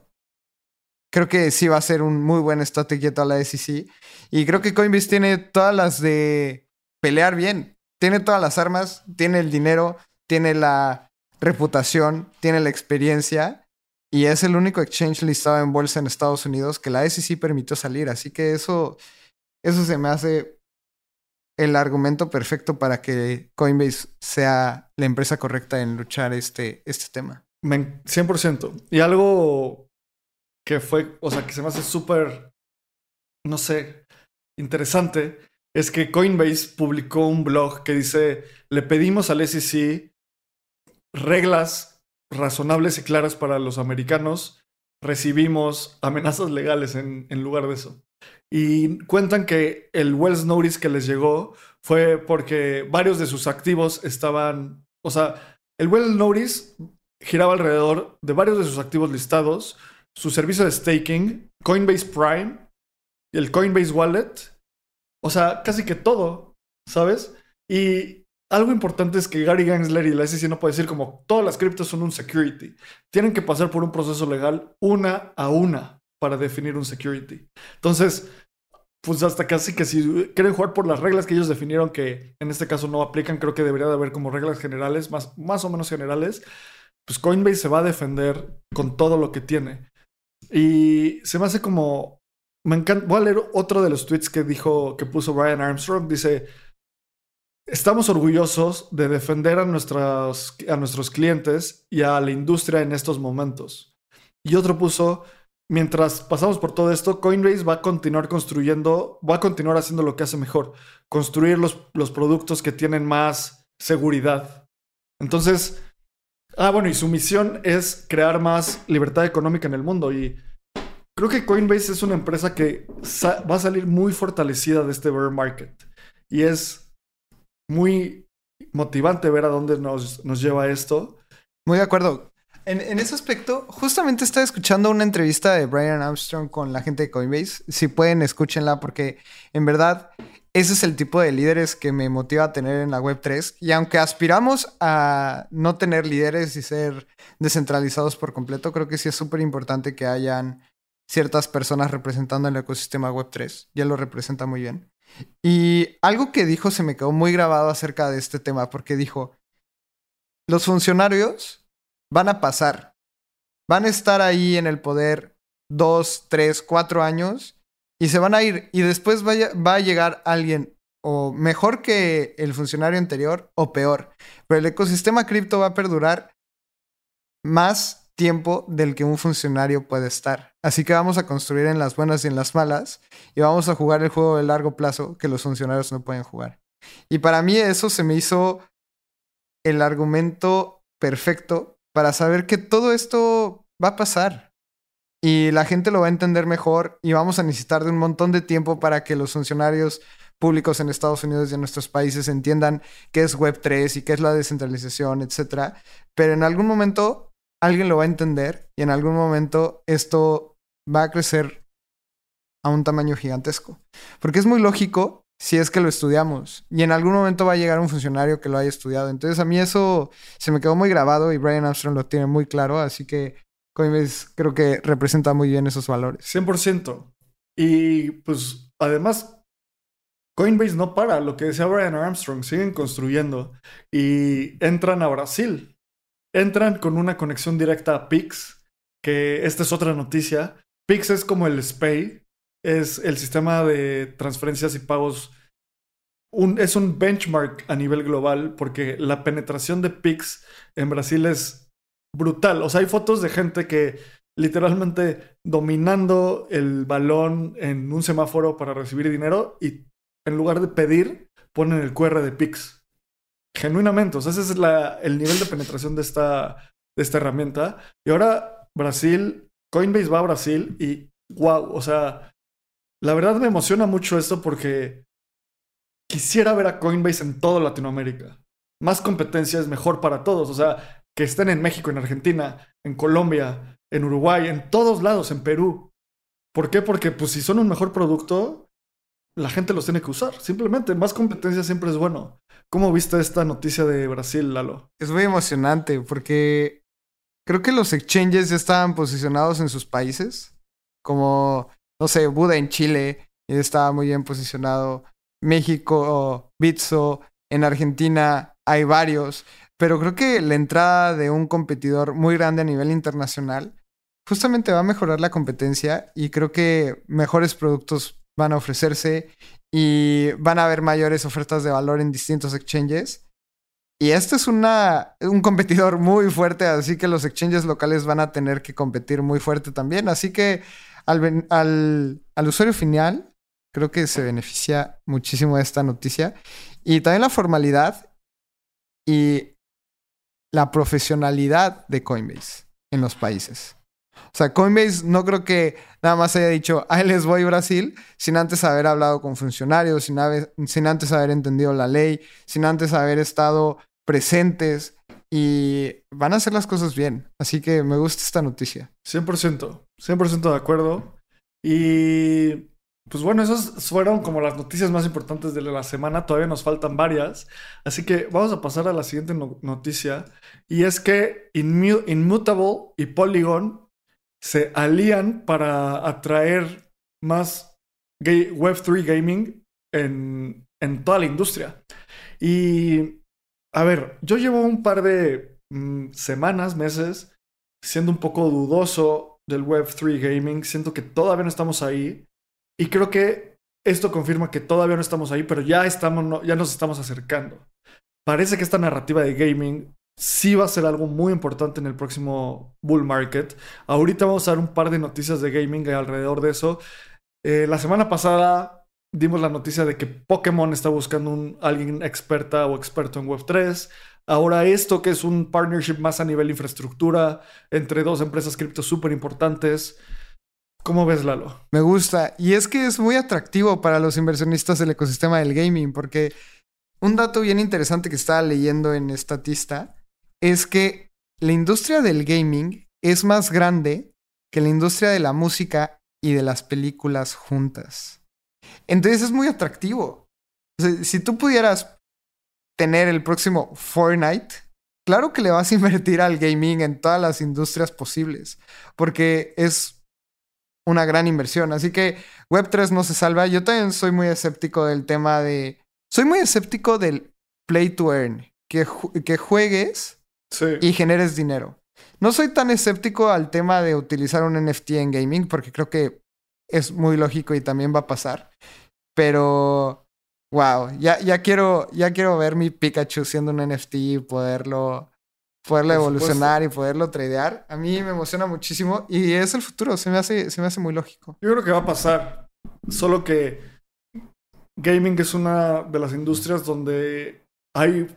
A: creo que sí va a ser un muy buen estrategia a la SEC. Y creo que Coinbase tiene todas las de pelear bien. Tiene todas las armas, tiene el dinero, tiene la reputación, tiene la experiencia. Y es el único exchange listado en bolsa en Estados Unidos que la SEC permitió salir. Así que eso, eso se me hace el argumento perfecto para que Coinbase sea la empresa correcta en luchar este, este tema.
B: 100%. Y algo que fue, o sea, que se me hace súper, no sé, interesante, es que Coinbase publicó un blog que dice, le pedimos al SEC reglas razonables y claras para los americanos, recibimos amenazas legales en, en lugar de eso. Y cuentan que el Wells Notice que les llegó fue porque varios de sus activos estaban, o sea, el Wells Notice giraba alrededor de varios de sus activos listados, su servicio de staking, Coinbase Prime, el Coinbase Wallet, o sea, casi que todo, ¿sabes? Y algo importante es que Gary Gensler y la SEC no puede decir como todas las criptos son un security. Tienen que pasar por un proceso legal una a una para definir un security. Entonces, pues hasta casi que si quieren jugar por las reglas que ellos definieron, que en este caso no aplican, creo que debería de haber como reglas generales, más, más o menos generales, pues Coinbase se va a defender con todo lo que tiene. Y se me hace como... Me encanta... Voy a leer otro de los tweets que dijo, que puso Brian Armstrong. Dice, estamos orgullosos de defender a, nuestras, a nuestros clientes y a la industria en estos momentos. Y otro puso, mientras pasamos por todo esto, Coinbase va a continuar construyendo, va a continuar haciendo lo que hace mejor, construir los, los productos que tienen más seguridad. Entonces, ah, bueno, y su misión es crear más libertad económica en el mundo. Y creo que Coinbase es una empresa que va a salir muy fortalecida de este bear market. Y es muy motivante ver a dónde nos, nos lleva esto.
A: Muy de acuerdo. En, ese aspecto, justamente estaba escuchando una entrevista de Brian Armstrong con la gente de Coinbase. Si pueden, escúchenla porque en verdad ese es el tipo de líderes que me motiva a tener en la Web3. Y aunque aspiramos a no tener líderes y ser descentralizados por completo, creo que sí es súper importante que hayan ciertas personas representando el ecosistema Web3. Ya lo representa muy bien. Y algo que dijo se me quedó muy grabado acerca de este tema, porque dijo, los funcionarios van a pasar, van a estar ahí en el poder dos, tres, cuatro años y se van a ir y después va a llegar alguien o mejor que el funcionario anterior o peor, pero el ecosistema cripto va a perdurar más tiempo del que un funcionario puede estar. Así que vamos a construir en las buenas y en las malas y vamos a jugar el juego de largo plazo que los funcionarios no pueden jugar. Y para mí eso se me hizo el argumento perfecto para saber que todo esto va a pasar y la gente lo va a entender mejor y vamos a necesitar de un montón de tiempo para que los funcionarios públicos en Estados Unidos y en nuestros países entiendan qué es Web3 y qué es la descentralización, etc. Pero en algún momento alguien lo va a entender y en algún momento esto va a crecer a un tamaño gigantesco. Porque es muy lógico si es que lo estudiamos y en algún momento va a llegar un funcionario que lo haya estudiado. Entonces a mí eso se me quedó muy grabado y Brian Armstrong lo tiene muy claro, así que Coinbase creo que representa muy bien esos valores.
B: 100%. Y pues además Coinbase no para, lo que decía Brian Armstrong, siguen construyendo y entran a Brasil entran con una conexión directa a Pix, que esta es otra noticia. Pix es como el SPAY, es el sistema de transferencias y pagos. Un, es un benchmark a nivel global porque la penetración de Pix en Brasil es brutal. O sea, hay fotos de gente que literalmente dominando el balón en un semáforo para recibir dinero y en lugar de pedir, ponen el QR de Pix. Genuinamente, o sea, ese es el nivel de penetración de esta, de esta herramienta. Y ahora Brasil, Coinbase va a Brasil y wow, o sea, la verdad me emociona mucho esto porque quisiera ver a Coinbase en toda Latinoamérica. Más competencia es mejor para todos, o sea, que estén en México, en Argentina, en Colombia, en Uruguay, en todos lados, en Perú. ¿Por qué? Porque pues si son un mejor producto, la gente los tiene que usar. Simplemente, más competencia siempre es bueno. ¿Cómo viste esta noticia de Brasil, Lalo?
A: Es muy emocionante porque creo que los exchanges ya estaban posicionados en sus países. Como, no sé, Buda en Chile estaba muy bien posicionado. México, Bitso, en Argentina hay varios. Pero creo que la entrada de un competidor muy grande a nivel internacional justamente va a mejorar la competencia y creo que mejores productos van a ofrecerse y van a haber mayores ofertas de valor en distintos exchanges. Y este es una, un competidor muy fuerte, así que los exchanges locales van a tener que competir muy fuerte también. Así que al, al, al usuario final, creo que se beneficia muchísimo de esta noticia. Y también la formalidad y la profesionalidad de Coinbase en los países. O sea, Coinbase no creo que nada más haya dicho, ahí les voy Brasil, sin antes haber hablado con funcionarios, sin, sin antes haber entendido la ley, sin antes haber estado presentes y van a hacer las cosas bien. Así que me gusta esta noticia.
B: 100%, 100% de acuerdo. Y pues bueno, esas fueron como las noticias más importantes de la semana. Todavía nos faltan varias. Así que vamos a pasar a la siguiente noticia. Y es que Inmutable y Polygon se alían para atraer más Web3 gaming en, en toda la industria. Y a ver, yo llevo un par de mm, semanas, meses, siendo un poco dudoso del Web3 gaming. Siento que todavía no estamos ahí. Y creo que esto confirma que todavía no estamos ahí, pero ya, estamos, ya nos estamos acercando. Parece que esta narrativa de gaming sí va a ser algo muy importante en el próximo bull market. Ahorita vamos a dar un par de noticias de gaming alrededor de eso. Eh, la semana pasada dimos la noticia de que Pokémon está buscando un, alguien experta o experto en Web3. Ahora esto que es un partnership más a nivel infraestructura entre dos empresas cripto súper importantes. ¿Cómo ves, Lalo?
A: Me gusta. Y es que es muy atractivo para los inversionistas del ecosistema del gaming, porque un dato bien interesante que estaba leyendo en Statista es que la industria del gaming es más grande que la industria de la música y de las películas juntas. Entonces es muy atractivo. si tú pudieras tener el próximo Fortnite, claro que le vas a *laughs* invertir al gaming en todas las industrias posibles, porque es una gran inversión. Así que Web3 no se salva. Yo también soy muy escéptico del tema de... Soy muy escéptico del play to earn, que, que juegues y generes dinero. No soy tan escéptico al tema de utilizar un NFT en gaming, porque creo que es muy lógico y también va a pasar. Pero, wow, ya, ya, quiero, ya quiero ver mi Pikachu siendo un NFT y poderlo, poderlo evolucionar y poderlo tradear. A mí me emociona muchísimo y es el futuro, se me hace, se me hace muy lógico.
B: Yo creo que va a pasar, solo que gaming es una de las industrias donde hay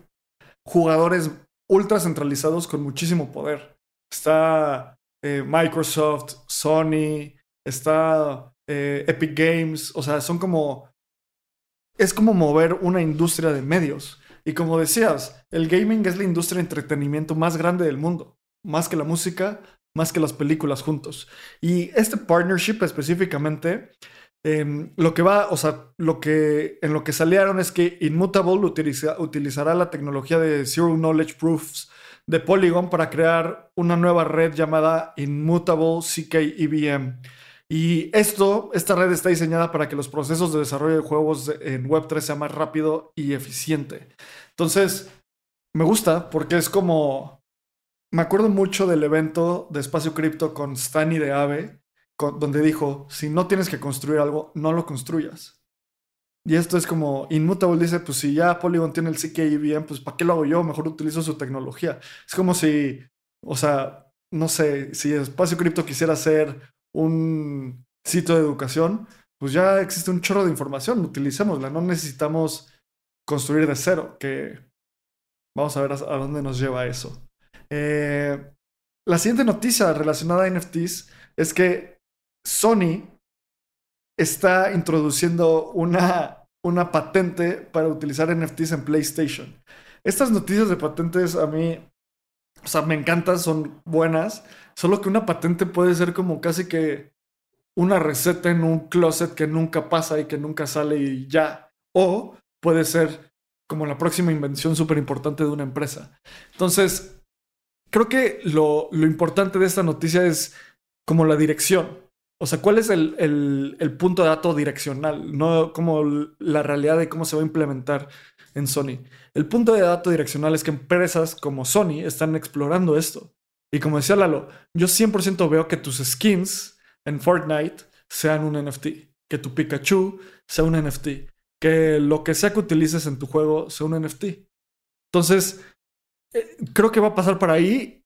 B: jugadores ultra centralizados con muchísimo poder. Está eh, Microsoft, Sony, está eh, Epic Games, o sea, son como... Es como mover una industria de medios. Y como decías, el gaming es la industria de entretenimiento más grande del mundo, más que la música, más que las películas juntos. Y este partnership específicamente, em, lo que va, o sea, lo que en lo que salieron es que Inmutable utilizará la tecnología de Zero Knowledge Proofs de Polygon para crear una nueva red llamada Immutable CK-EVM. Y esto, esta red está diseñada para que los procesos de desarrollo de juegos en Web3 sean más rápido y eficiente. Entonces, me gusta porque es como... Me acuerdo mucho del evento de Espacio Cripto con Stani de Ave, donde dijo, si no tienes que construir algo, no lo construyas. Y esto es como, Inmutable dice, pues si ya Polygon tiene el CKI bien, pues ¿para qué lo hago yo? Mejor utilizo su tecnología. Es como si, o sea, no sé, si Espacio Cripto quisiera ser un sitio de educación, pues ya existe un chorro de información, utilicémosla, no necesitamos construir de cero, que vamos a ver a, dónde nos lleva eso. Eh, la siguiente noticia relacionada a NFTs es que Sony está introduciendo una, una patente para utilizar NFTs en PlayStation. Estas noticias de patentes a mí, o sea, me encantan, son buenas, Solo que una patente puede ser como casi que una receta en un closet que nunca pasa y que nunca sale y ya. O puede ser como la próxima invención súper importante de una empresa. Entonces, creo que lo, importante de esta noticia es como la dirección. O sea, ¿cuál es el, el, punto de dato direccional? No como la realidad de cómo se va a implementar en Sony. El punto de dato direccional es que empresas como Sony están explorando esto. Y como decía Lalo, yo 100% veo que tus skins en Fortnite sean un NFT, que tu Pikachu sea un NFT, que lo que sea que utilices en tu juego sea un NFT. Entonces, eh, creo que va a pasar por ahí.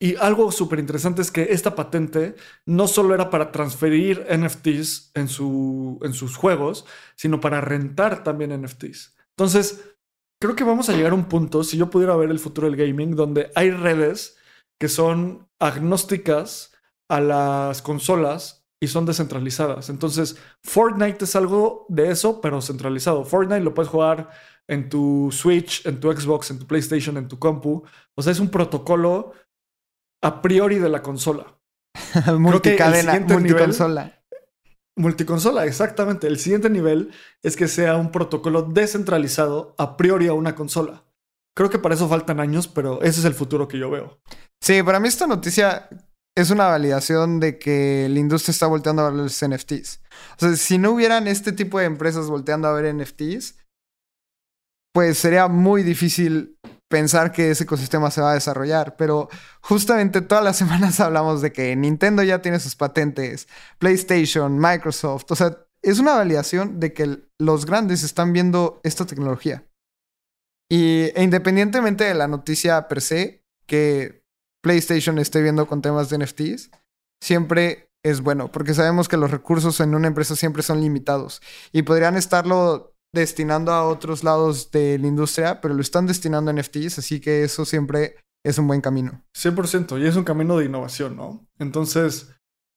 B: Y algo súper interesante es que esta patente no solo era para transferir NFTs en, su, en sus juegos, sino para rentar también NFTs. Entonces, creo que vamos a llegar a un punto, si yo pudiera ver el futuro del gaming, donde hay redes que son agnósticas a las consolas y son descentralizadas. Entonces, Fortnite es algo de eso, pero centralizado. Fortnite lo puedes jugar en tu Switch, en tu Xbox, en tu PlayStation, en tu compu. O sea, es un protocolo a priori de la consola. *laughs*
A: Multicadena, multiconsola.
B: multiconsola, exactamente. El siguiente nivel es que sea un protocolo descentralizado a priori a una consola. Creo que para eso faltan años, pero ese es el futuro que yo veo.
A: Sí, para mí esta noticia es una validación de que la industria está volteando a ver los NFTs. O sea, si no hubieran este tipo de empresas volteando a ver NFTs, pues sería muy difícil pensar que ese ecosistema se va a desarrollar. Pero justamente todas las *laughs* semanas hablamos de que Nintendo ya tiene sus patentes, PlayStation, Microsoft. O sea, es una validación de que los grandes están viendo esta tecnología. Y e independientemente de la noticia per se, que PlayStation esté viendo con temas de NFTs, siempre es bueno, porque sabemos que los recursos en una empresa siempre son limitados y podrían estarlo destinando a otros lados de la industria, pero lo están destinando a NFTs, así que eso siempre es un buen camino.
B: 100%, y es un camino de innovación, ¿no? Entonces,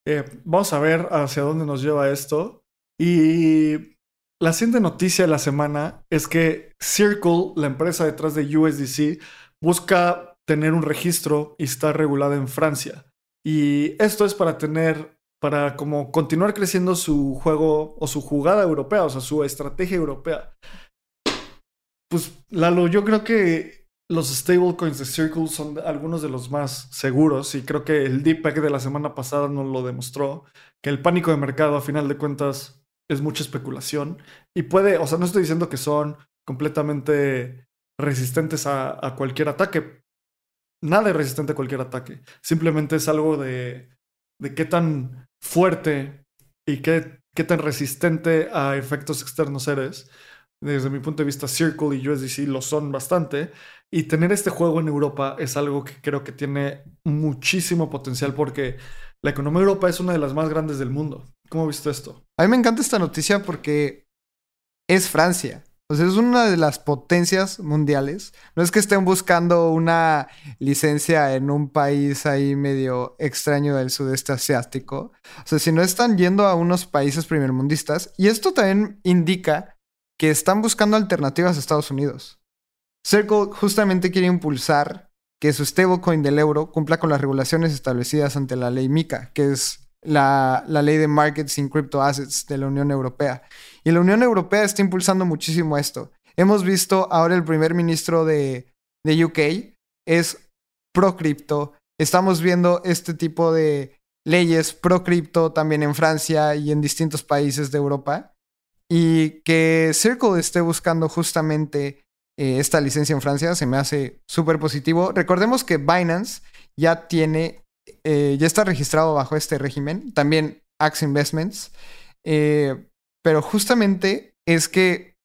B: eh, vamos a ver hacia dónde nos lleva esto. Y la siguiente noticia de la semana es que Circle, la empresa detrás de USDC, busca tener un registro y está regulada en Francia. Y esto es para tener, para como continuar creciendo su juego o su jugada europea, o sea, su estrategia europea. Pues Lalo, yo creo que los stablecoins de Circle son algunos de los más seguros y creo que el Deep de la semana pasada nos lo demostró, que el pánico de mercado a final de cuentas es mucha especulación y puede, o sea, no estoy diciendo que son completamente resistentes a, cualquier ataque, nada es resistente a cualquier ataque. Simplemente es algo de, de qué tan fuerte y qué, qué tan resistente a efectos externos eres. Desde mi punto de vista, Circle y USDC lo son bastante. Y tener este juego en Europa es algo que creo que tiene muchísimo potencial porque la economía de Europa es una de las más grandes del mundo. ¿Cómo visto esto?
A: A mí me encanta esta noticia porque es Francia. O sea, es una de las potencias mundiales. No es que estén buscando una licencia en un país ahí medio extraño del sudeste asiático. O sea, si no están yendo a unos países primermundistas. Y esto también indica que están buscando alternativas a Estados Unidos. Circle justamente quiere impulsar que su stablecoin del euro cumpla con las regulaciones establecidas ante la ley MICA, que es la, ley de Markets in Crypto Assets de la Unión Europea. Y la Unión Europea está impulsando muchísimo esto. Hemos visto ahora el primer ministro de, de UK es pro cripto. Estamos viendo este tipo de leyes pro cripto también en Francia y en distintos países de Europa. Y que Circle esté buscando justamente eh, esta licencia en Francia se me hace súper positivo. Recordemos que Binance ya tiene, eh, ya está registrado bajo este régimen. También Axe Investments. Eh, pero justamente es que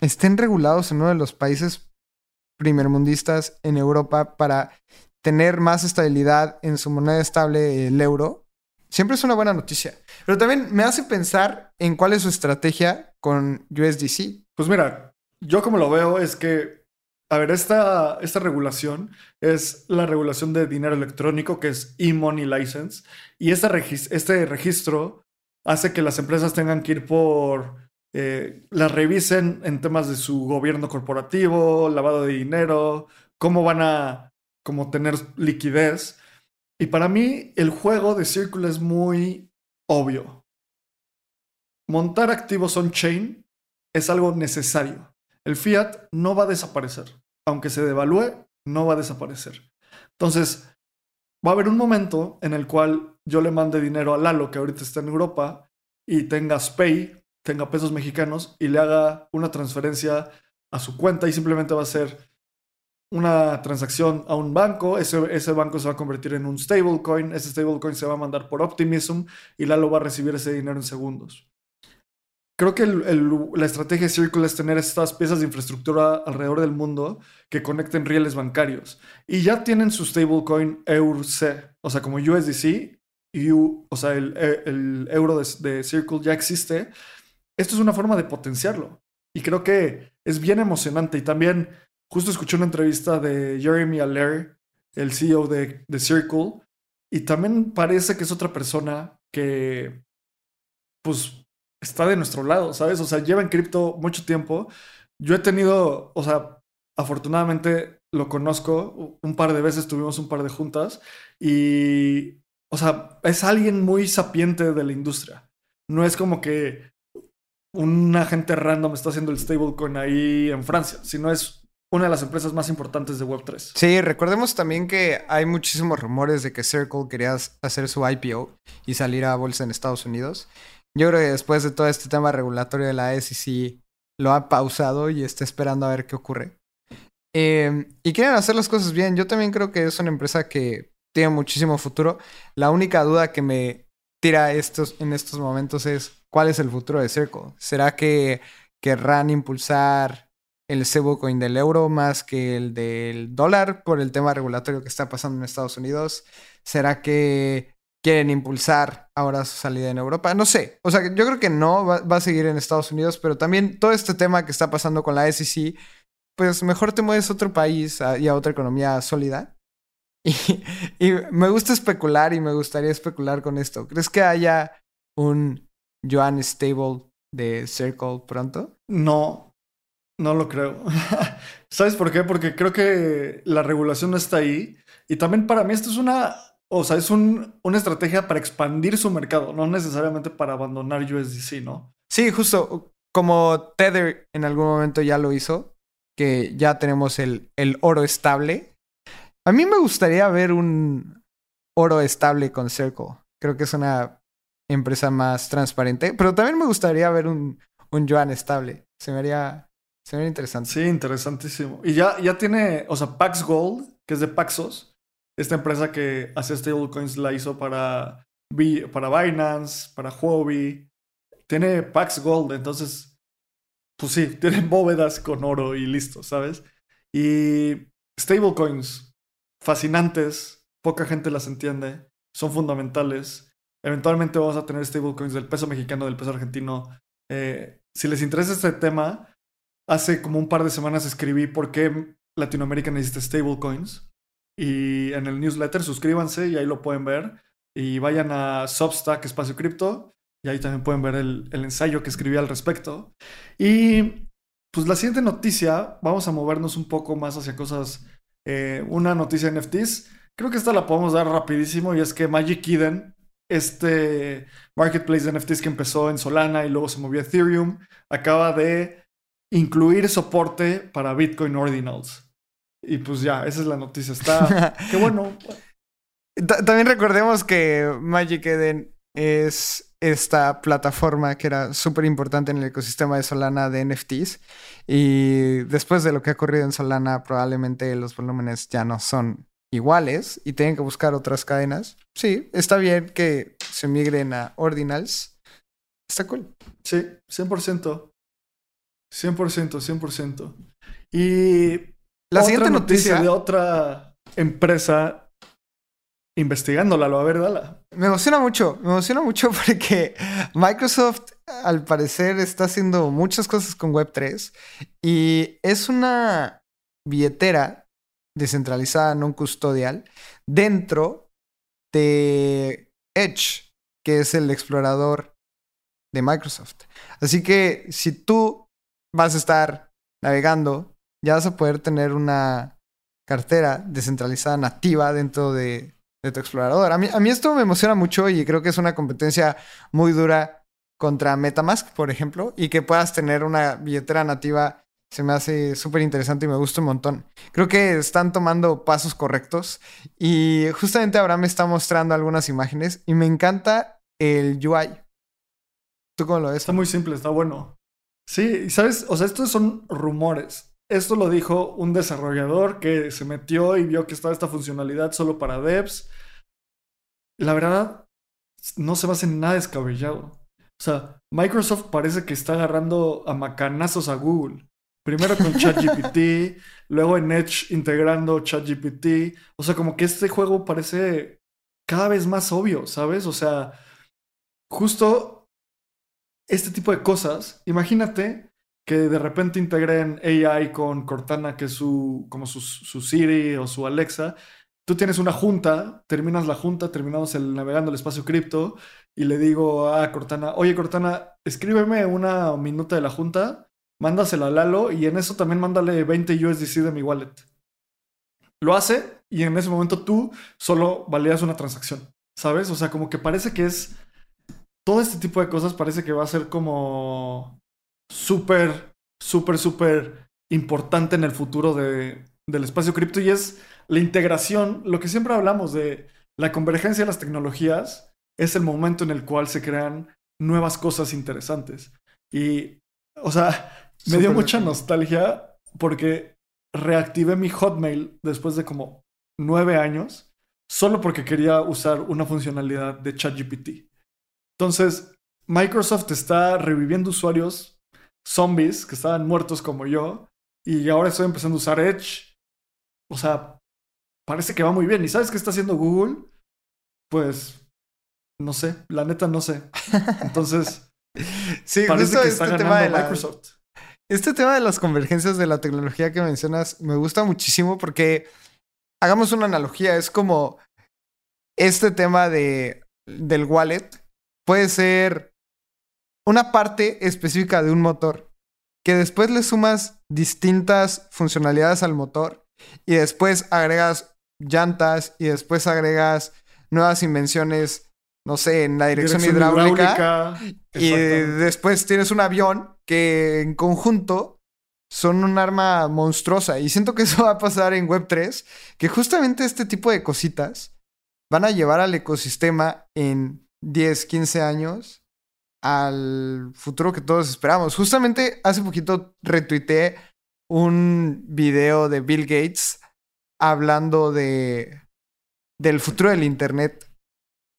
A: estén regulados en uno de los países primermundistas en Europa para tener más estabilidad en su moneda estable, el euro, siempre es una buena noticia. Pero también me hace pensar en cuál es su estrategia con USDC.
B: Pues mira, yo como lo veo es que, a ver, esta, esta regulación es la regulación de dinero electrónico, que es e-money license, y este, registro hace que las empresas tengan que ir por, eh, las revisen en temas de su gobierno corporativo, lavado de dinero, cómo van a tener liquidez. Y para mí el juego de Circle es muy obvio. Montar activos on-chain es algo necesario. El fiat no va a desaparecer. Aunque se devalúe, no va a desaparecer. Entonces, va a haber un momento en el cual yo le mande dinero a Lalo, que ahorita está en Europa, y tenga SPAY, tenga pesos mexicanos, y le haga una transferencia a su cuenta y simplemente va a ser una transacción a un banco, ese, ese banco se va a convertir en un stablecoin, ese stablecoin se va a mandar por Optimism y Lalo va a recibir ese dinero en segundos. Creo que la estrategia de Circle es tener estas piezas de infraestructura alrededor del mundo que conecten rieles bancarios. Y ya tienen su stablecoin EURC, o sea, como USDC, o sea, el, el euro de, de, Circle ya existe. Esto es una forma de potenciarlo. Y creo que es bien emocionante. Y también, justo escuché una entrevista de Jeremy Allaire, el CEO de, de Circle, y también parece que es otra persona que, pues, está de nuestro lado, ¿sabes? O sea, lleva en cripto mucho tiempo. Yo he tenido, o sea, afortunadamente lo conozco, un par de veces tuvimos un par de juntas y, o sea, es alguien muy sapiente de la industria. No es como que un agente random está haciendo el stablecoin ahí en Francia, sino es una de las empresas más importantes de Web3.
A: Sí, recordemos también que hay muchísimos rumores de que Circle quería hacer su IPO y salir a bolsa en Estados Unidos. Yo creo que después de todo este tema regulatorio de la SEC lo ha pausado y está esperando a ver qué ocurre. Em, y quieren hacer las cosas bien. Yo también creo que es una empresa que tiene muchísimo futuro. La única duda que me tira estos, en estos momentos es cuál es el futuro de Circle. ¿Será que querrán impulsar el stablecoin del euro más que el del dólar por el tema regulatorio que está pasando en Estados Unidos? ¿Será que quieren impulsar ahora su salida en Europa? No sé. O sea, yo creo que no, va, a seguir en Estados Unidos, pero también todo este tema que está pasando con la SEC, pues mejor te mueves a otro país y a otra economía sólida. *laughs* Y, y me gusta especular y me gustaría especular con esto. ¿Crees que haya un Yuan Stable de Circle pronto?
B: No, no lo creo. *laughs* ¿Sabes por qué? Porque creo que la regulación no está ahí. Y también para mí esto es una, o sea, es un, una estrategia para expandir su mercado, no necesariamente para abandonar USDC, ¿no?
A: Sí, justo como Tether en algún momento ya lo hizo, que ya tenemos el, el oro estable. A mí me gustaría ver un oro estable con Circle. Creo que es una empresa más transparente, pero también me gustaría ver un, un yuan estable. Se me haría se ve interesante.
B: Sí, interesantísimo. Y ya, ya tiene, o sea, Pax Gold, que es de Paxos, esta empresa que hace stablecoins la hizo para, para Binance, para Huobi. Tiene Pax Gold, entonces, pues sí, *laughs* tienen bóvedas con oro y listo, ¿sabes? Y stablecoins, fascinantes, poca gente las entiende, son fundamentales. Eventualmente vamos a tener stablecoins del peso mexicano, del peso argentino. Eh, si les interesa este tema, Hace como un par de semanas escribí por qué Latinoamérica necesita stablecoins. Y en el newsletter suscríbanse y ahí lo pueden ver. Y vayan a Substack Espacio Cripto y ahí también pueden ver el, ensayo que escribí al respecto. Y pues la siguiente noticia, vamos a movernos un poco más hacia cosas. Eh, una noticia de NFTs. Creo que esta la podemos dar rapidísimo y es que Magic Eden, este marketplace de NFTs que empezó en Solana y luego se movió a Ethereum, acaba de incluir soporte para Bitcoin Ordinals. Y pues ya, esa es la noticia. Está. *laughs* Qué bueno.
A: También recordemos que Magic Eden es esta plataforma que era súper importante en el ecosistema de Solana de NFTs. Y después de lo que ha ocurrido en Solana, probablemente los volúmenes ya no son iguales y tienen que buscar otras cadenas. Sí, está bien que se migren a Ordinals. Está cool.
B: Sí, 100%. 100%, 100%. Y la siguiente noticia, de otra empresa investigándola, a ver, dala.
A: Me emociona mucho, me emociona mucho *laughs* porque Microsoft al parecer está haciendo muchas cosas con Web3 y es una billetera descentralizada, no custodial, dentro de Edge, que es el explorador de Microsoft. Así que si tú vas a estar navegando, ya vas a poder tener una cartera descentralizada nativa dentro de, tu explorador. A mí, a mí esto me emociona mucho y creo que es una competencia muy dura contra Metamask, por ejemplo, y que puedas tener una billetera nativa se me hace súper interesante y me gusta un montón. Creo que están tomando pasos correctos y justamente ahora me está mostrando algunas imágenes y me encanta el UI. ¿Tú cómo lo ves?
B: Está muy simple, está bueno. Sí, ¿sabes? O sea, estos son rumores. Esto lo dijo un desarrollador que se metió y vio que estaba esta funcionalidad solo para devs. La verdad, no se va a hacer nada descabellado. O sea, Microsoft parece que está agarrando a macanazos a Google. Primero con *laughs* ChatGPT, luego en Edge integrando ChatGPT. O sea, como que este juego parece cada vez más obvio, ¿sabes? O sea, justo este tipo de cosas, imagínate que de repente integren AI con Cortana, que es su, como su, Siri o su Alexa, tú tienes una junta, terminas la junta, terminamos el navegando el espacio cripto y le digo a Cortana, oye Cortana, escríbeme una minuta de la junta, mándasela a Lalo y en eso también mándale 20 USDC de mi wallet. Lo hace y en ese momento tú solo validas una transacción, ¿sabes? O sea, como que parece que es... Todo este tipo de cosas parece que va a ser como súper, súper, súper importante en el futuro de, del espacio cripto y es la integración, lo que siempre hablamos de la convergencia de las tecnologías, es el momento en el cual se crean nuevas cosas interesantes. Y, o sea, me dio mucha nostalgia porque reactivé mi Hotmail después de como nueve años, solo porque quería usar una funcionalidad de ChatGPT. Entonces, Microsoft está reviviendo usuarios zombies que estaban muertos como yo, y ahora estoy empezando a usar Edge. O sea, parece que va muy bien. ¿Y sabes qué está haciendo Google? Pues, no sé, la neta no sé. Entonces, *laughs*
A: sí, parece que está este tema de Microsoft. Este tema de las convergencias de la tecnología que mencionas me gusta muchísimo porque, hagamos una analogía, es como este tema de, del wallet puede ser una parte específica de un motor que después le sumas distintas funcionalidades al motor y después agregas llantas y después agregas nuevas invenciones, no sé, en la dirección, hidráulica. y después tienes un avión que en conjunto son un arma monstruosa. Y siento que *laughs* eso va a pasar en Web3, que justamente este tipo de cositas van a llevar al ecosistema en 10, 15 años al futuro que todos esperamos. Justamente hace poquito retuiteé un video de Bill Gates hablando de del futuro del Internet.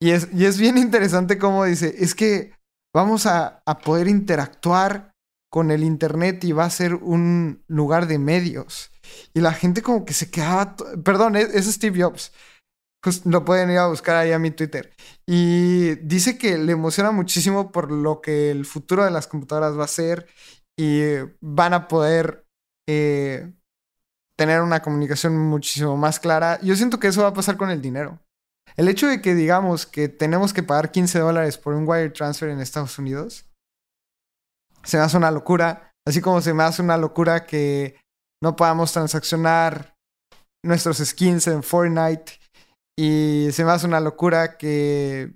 A: Y es, y es bien interesante cómo dice, es que vamos a, a poder interactuar con el Internet y va a ser un lugar de medios. Y la gente como que se quedaba, perdón, es, es Steve Jobs. Pues lo pueden ir a buscar ahí a mi Twitter. Y dice que le emociona muchísimo por lo que el futuro de las computadoras va a ser y van a poder eh, tener una comunicación muchísimo más clara. Yo siento que eso va a pasar con el dinero. El hecho de que digamos que tenemos que pagar 15 dólares por un wire transfer en Estados Unidos, se me hace una locura. Así como se me hace una locura que no podamos transaccionar nuestros skins en Fortnite. Y se me hace una locura que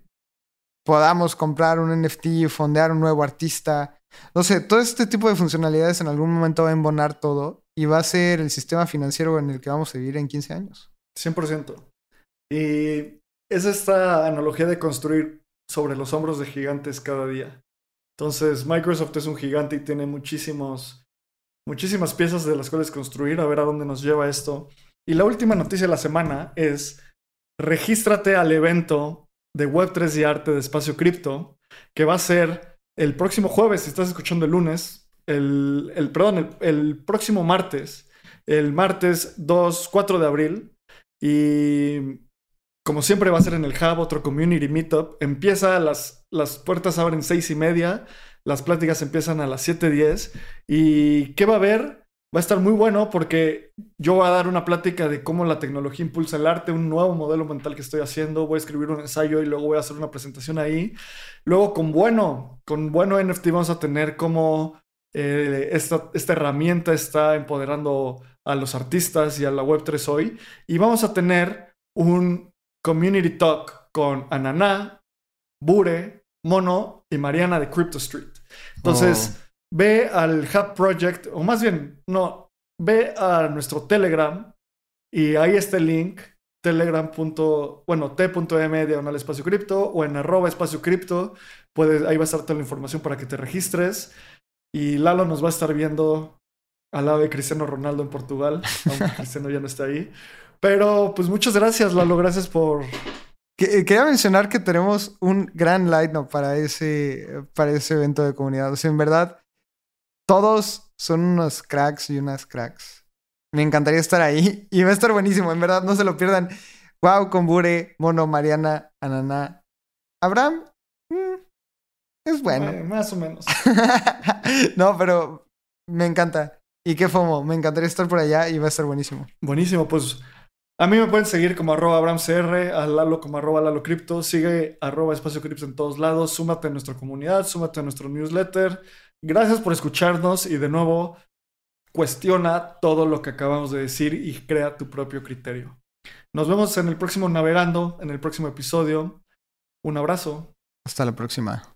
A: podamos comprar un NFT fondear un nuevo artista. No sé, todo este tipo de funcionalidades en algún momento va a embonar todo y va a ser el sistema financiero en el que vamos a vivir en 15 años.
B: 100%. Y es esta analogía de construir sobre los hombros de gigantes cada día. Entonces, Microsoft es un gigante y tiene muchísimos, muchísimas piezas de las cuales construir, a ver a dónde nos lleva esto. Y la última noticia de la semana es, regístrate al evento de Web3 y Arte de Espacio Cripto, que va a ser el próximo jueves, si estás escuchando el lunes, el, el perdón, el, próximo martes, el martes 2, 4 de abril. Y como siempre va a ser en el Hub, otro community meetup. Empieza, las, las puertas abren seis y media, las pláticas empiezan a las 7.10. ¿Y qué va a haber? Va a estar muy bueno porque yo voy a dar una plática de cómo la tecnología impulsa el arte, un nuevo modelo mental que estoy haciendo. Voy a escribir un ensayo y luego voy a hacer una presentación ahí. Luego con Bueno, con Bueno NFT vamos a tener cómo eh, esta, esta herramienta está empoderando a los artistas y a la Web3 hoy. Y vamos a tener un community talk con Ananá, Bure, Mono y Mariana de Crypto Street. Entonces, oh. Ve al Hub Project, o más bien, no, ve a nuestro Telegram y ahí está el link telegram. bueno, t.m diagonal espacio cripto o en arroba espacio cripto. Puedes, ahí va a estar toda la información para que te registres. Y Lalo nos va a estar viendo al lado de Cristiano Ronaldo en Portugal, *laughs* aunque Cristiano ya no está ahí. Pero pues muchas gracias, Lalo, gracias por...
A: Quería mencionar que tenemos un gran line para ese, para ese evento de comunidad. O sea, en verdad, todos son unos cracks y unas cracks. Me encantaría estar ahí y va a estar buenísimo, en verdad, no se lo pierdan. Wow, con Bure, Mono, Mariana, Ananá. Abraham, mm, es bueno.
B: más o menos. *laughs*
A: no, pero me encanta. Y qué fomo, me encantaría estar por allá y va a estar buenísimo.
B: Buenísimo, pues A mí me pueden seguir como arroba abramcr, a Lalo como arroba Lalo Cripto, sigue arroba espacio cripto en todos lados, súmate a nuestra comunidad, súmate a nuestro newsletter. Gracias por escucharnos y de nuevo cuestiona todo lo que acabamos de decir y crea tu propio criterio. Nos vemos en el próximo Navegando, en el próximo episodio. Un abrazo.
A: Hasta la próxima.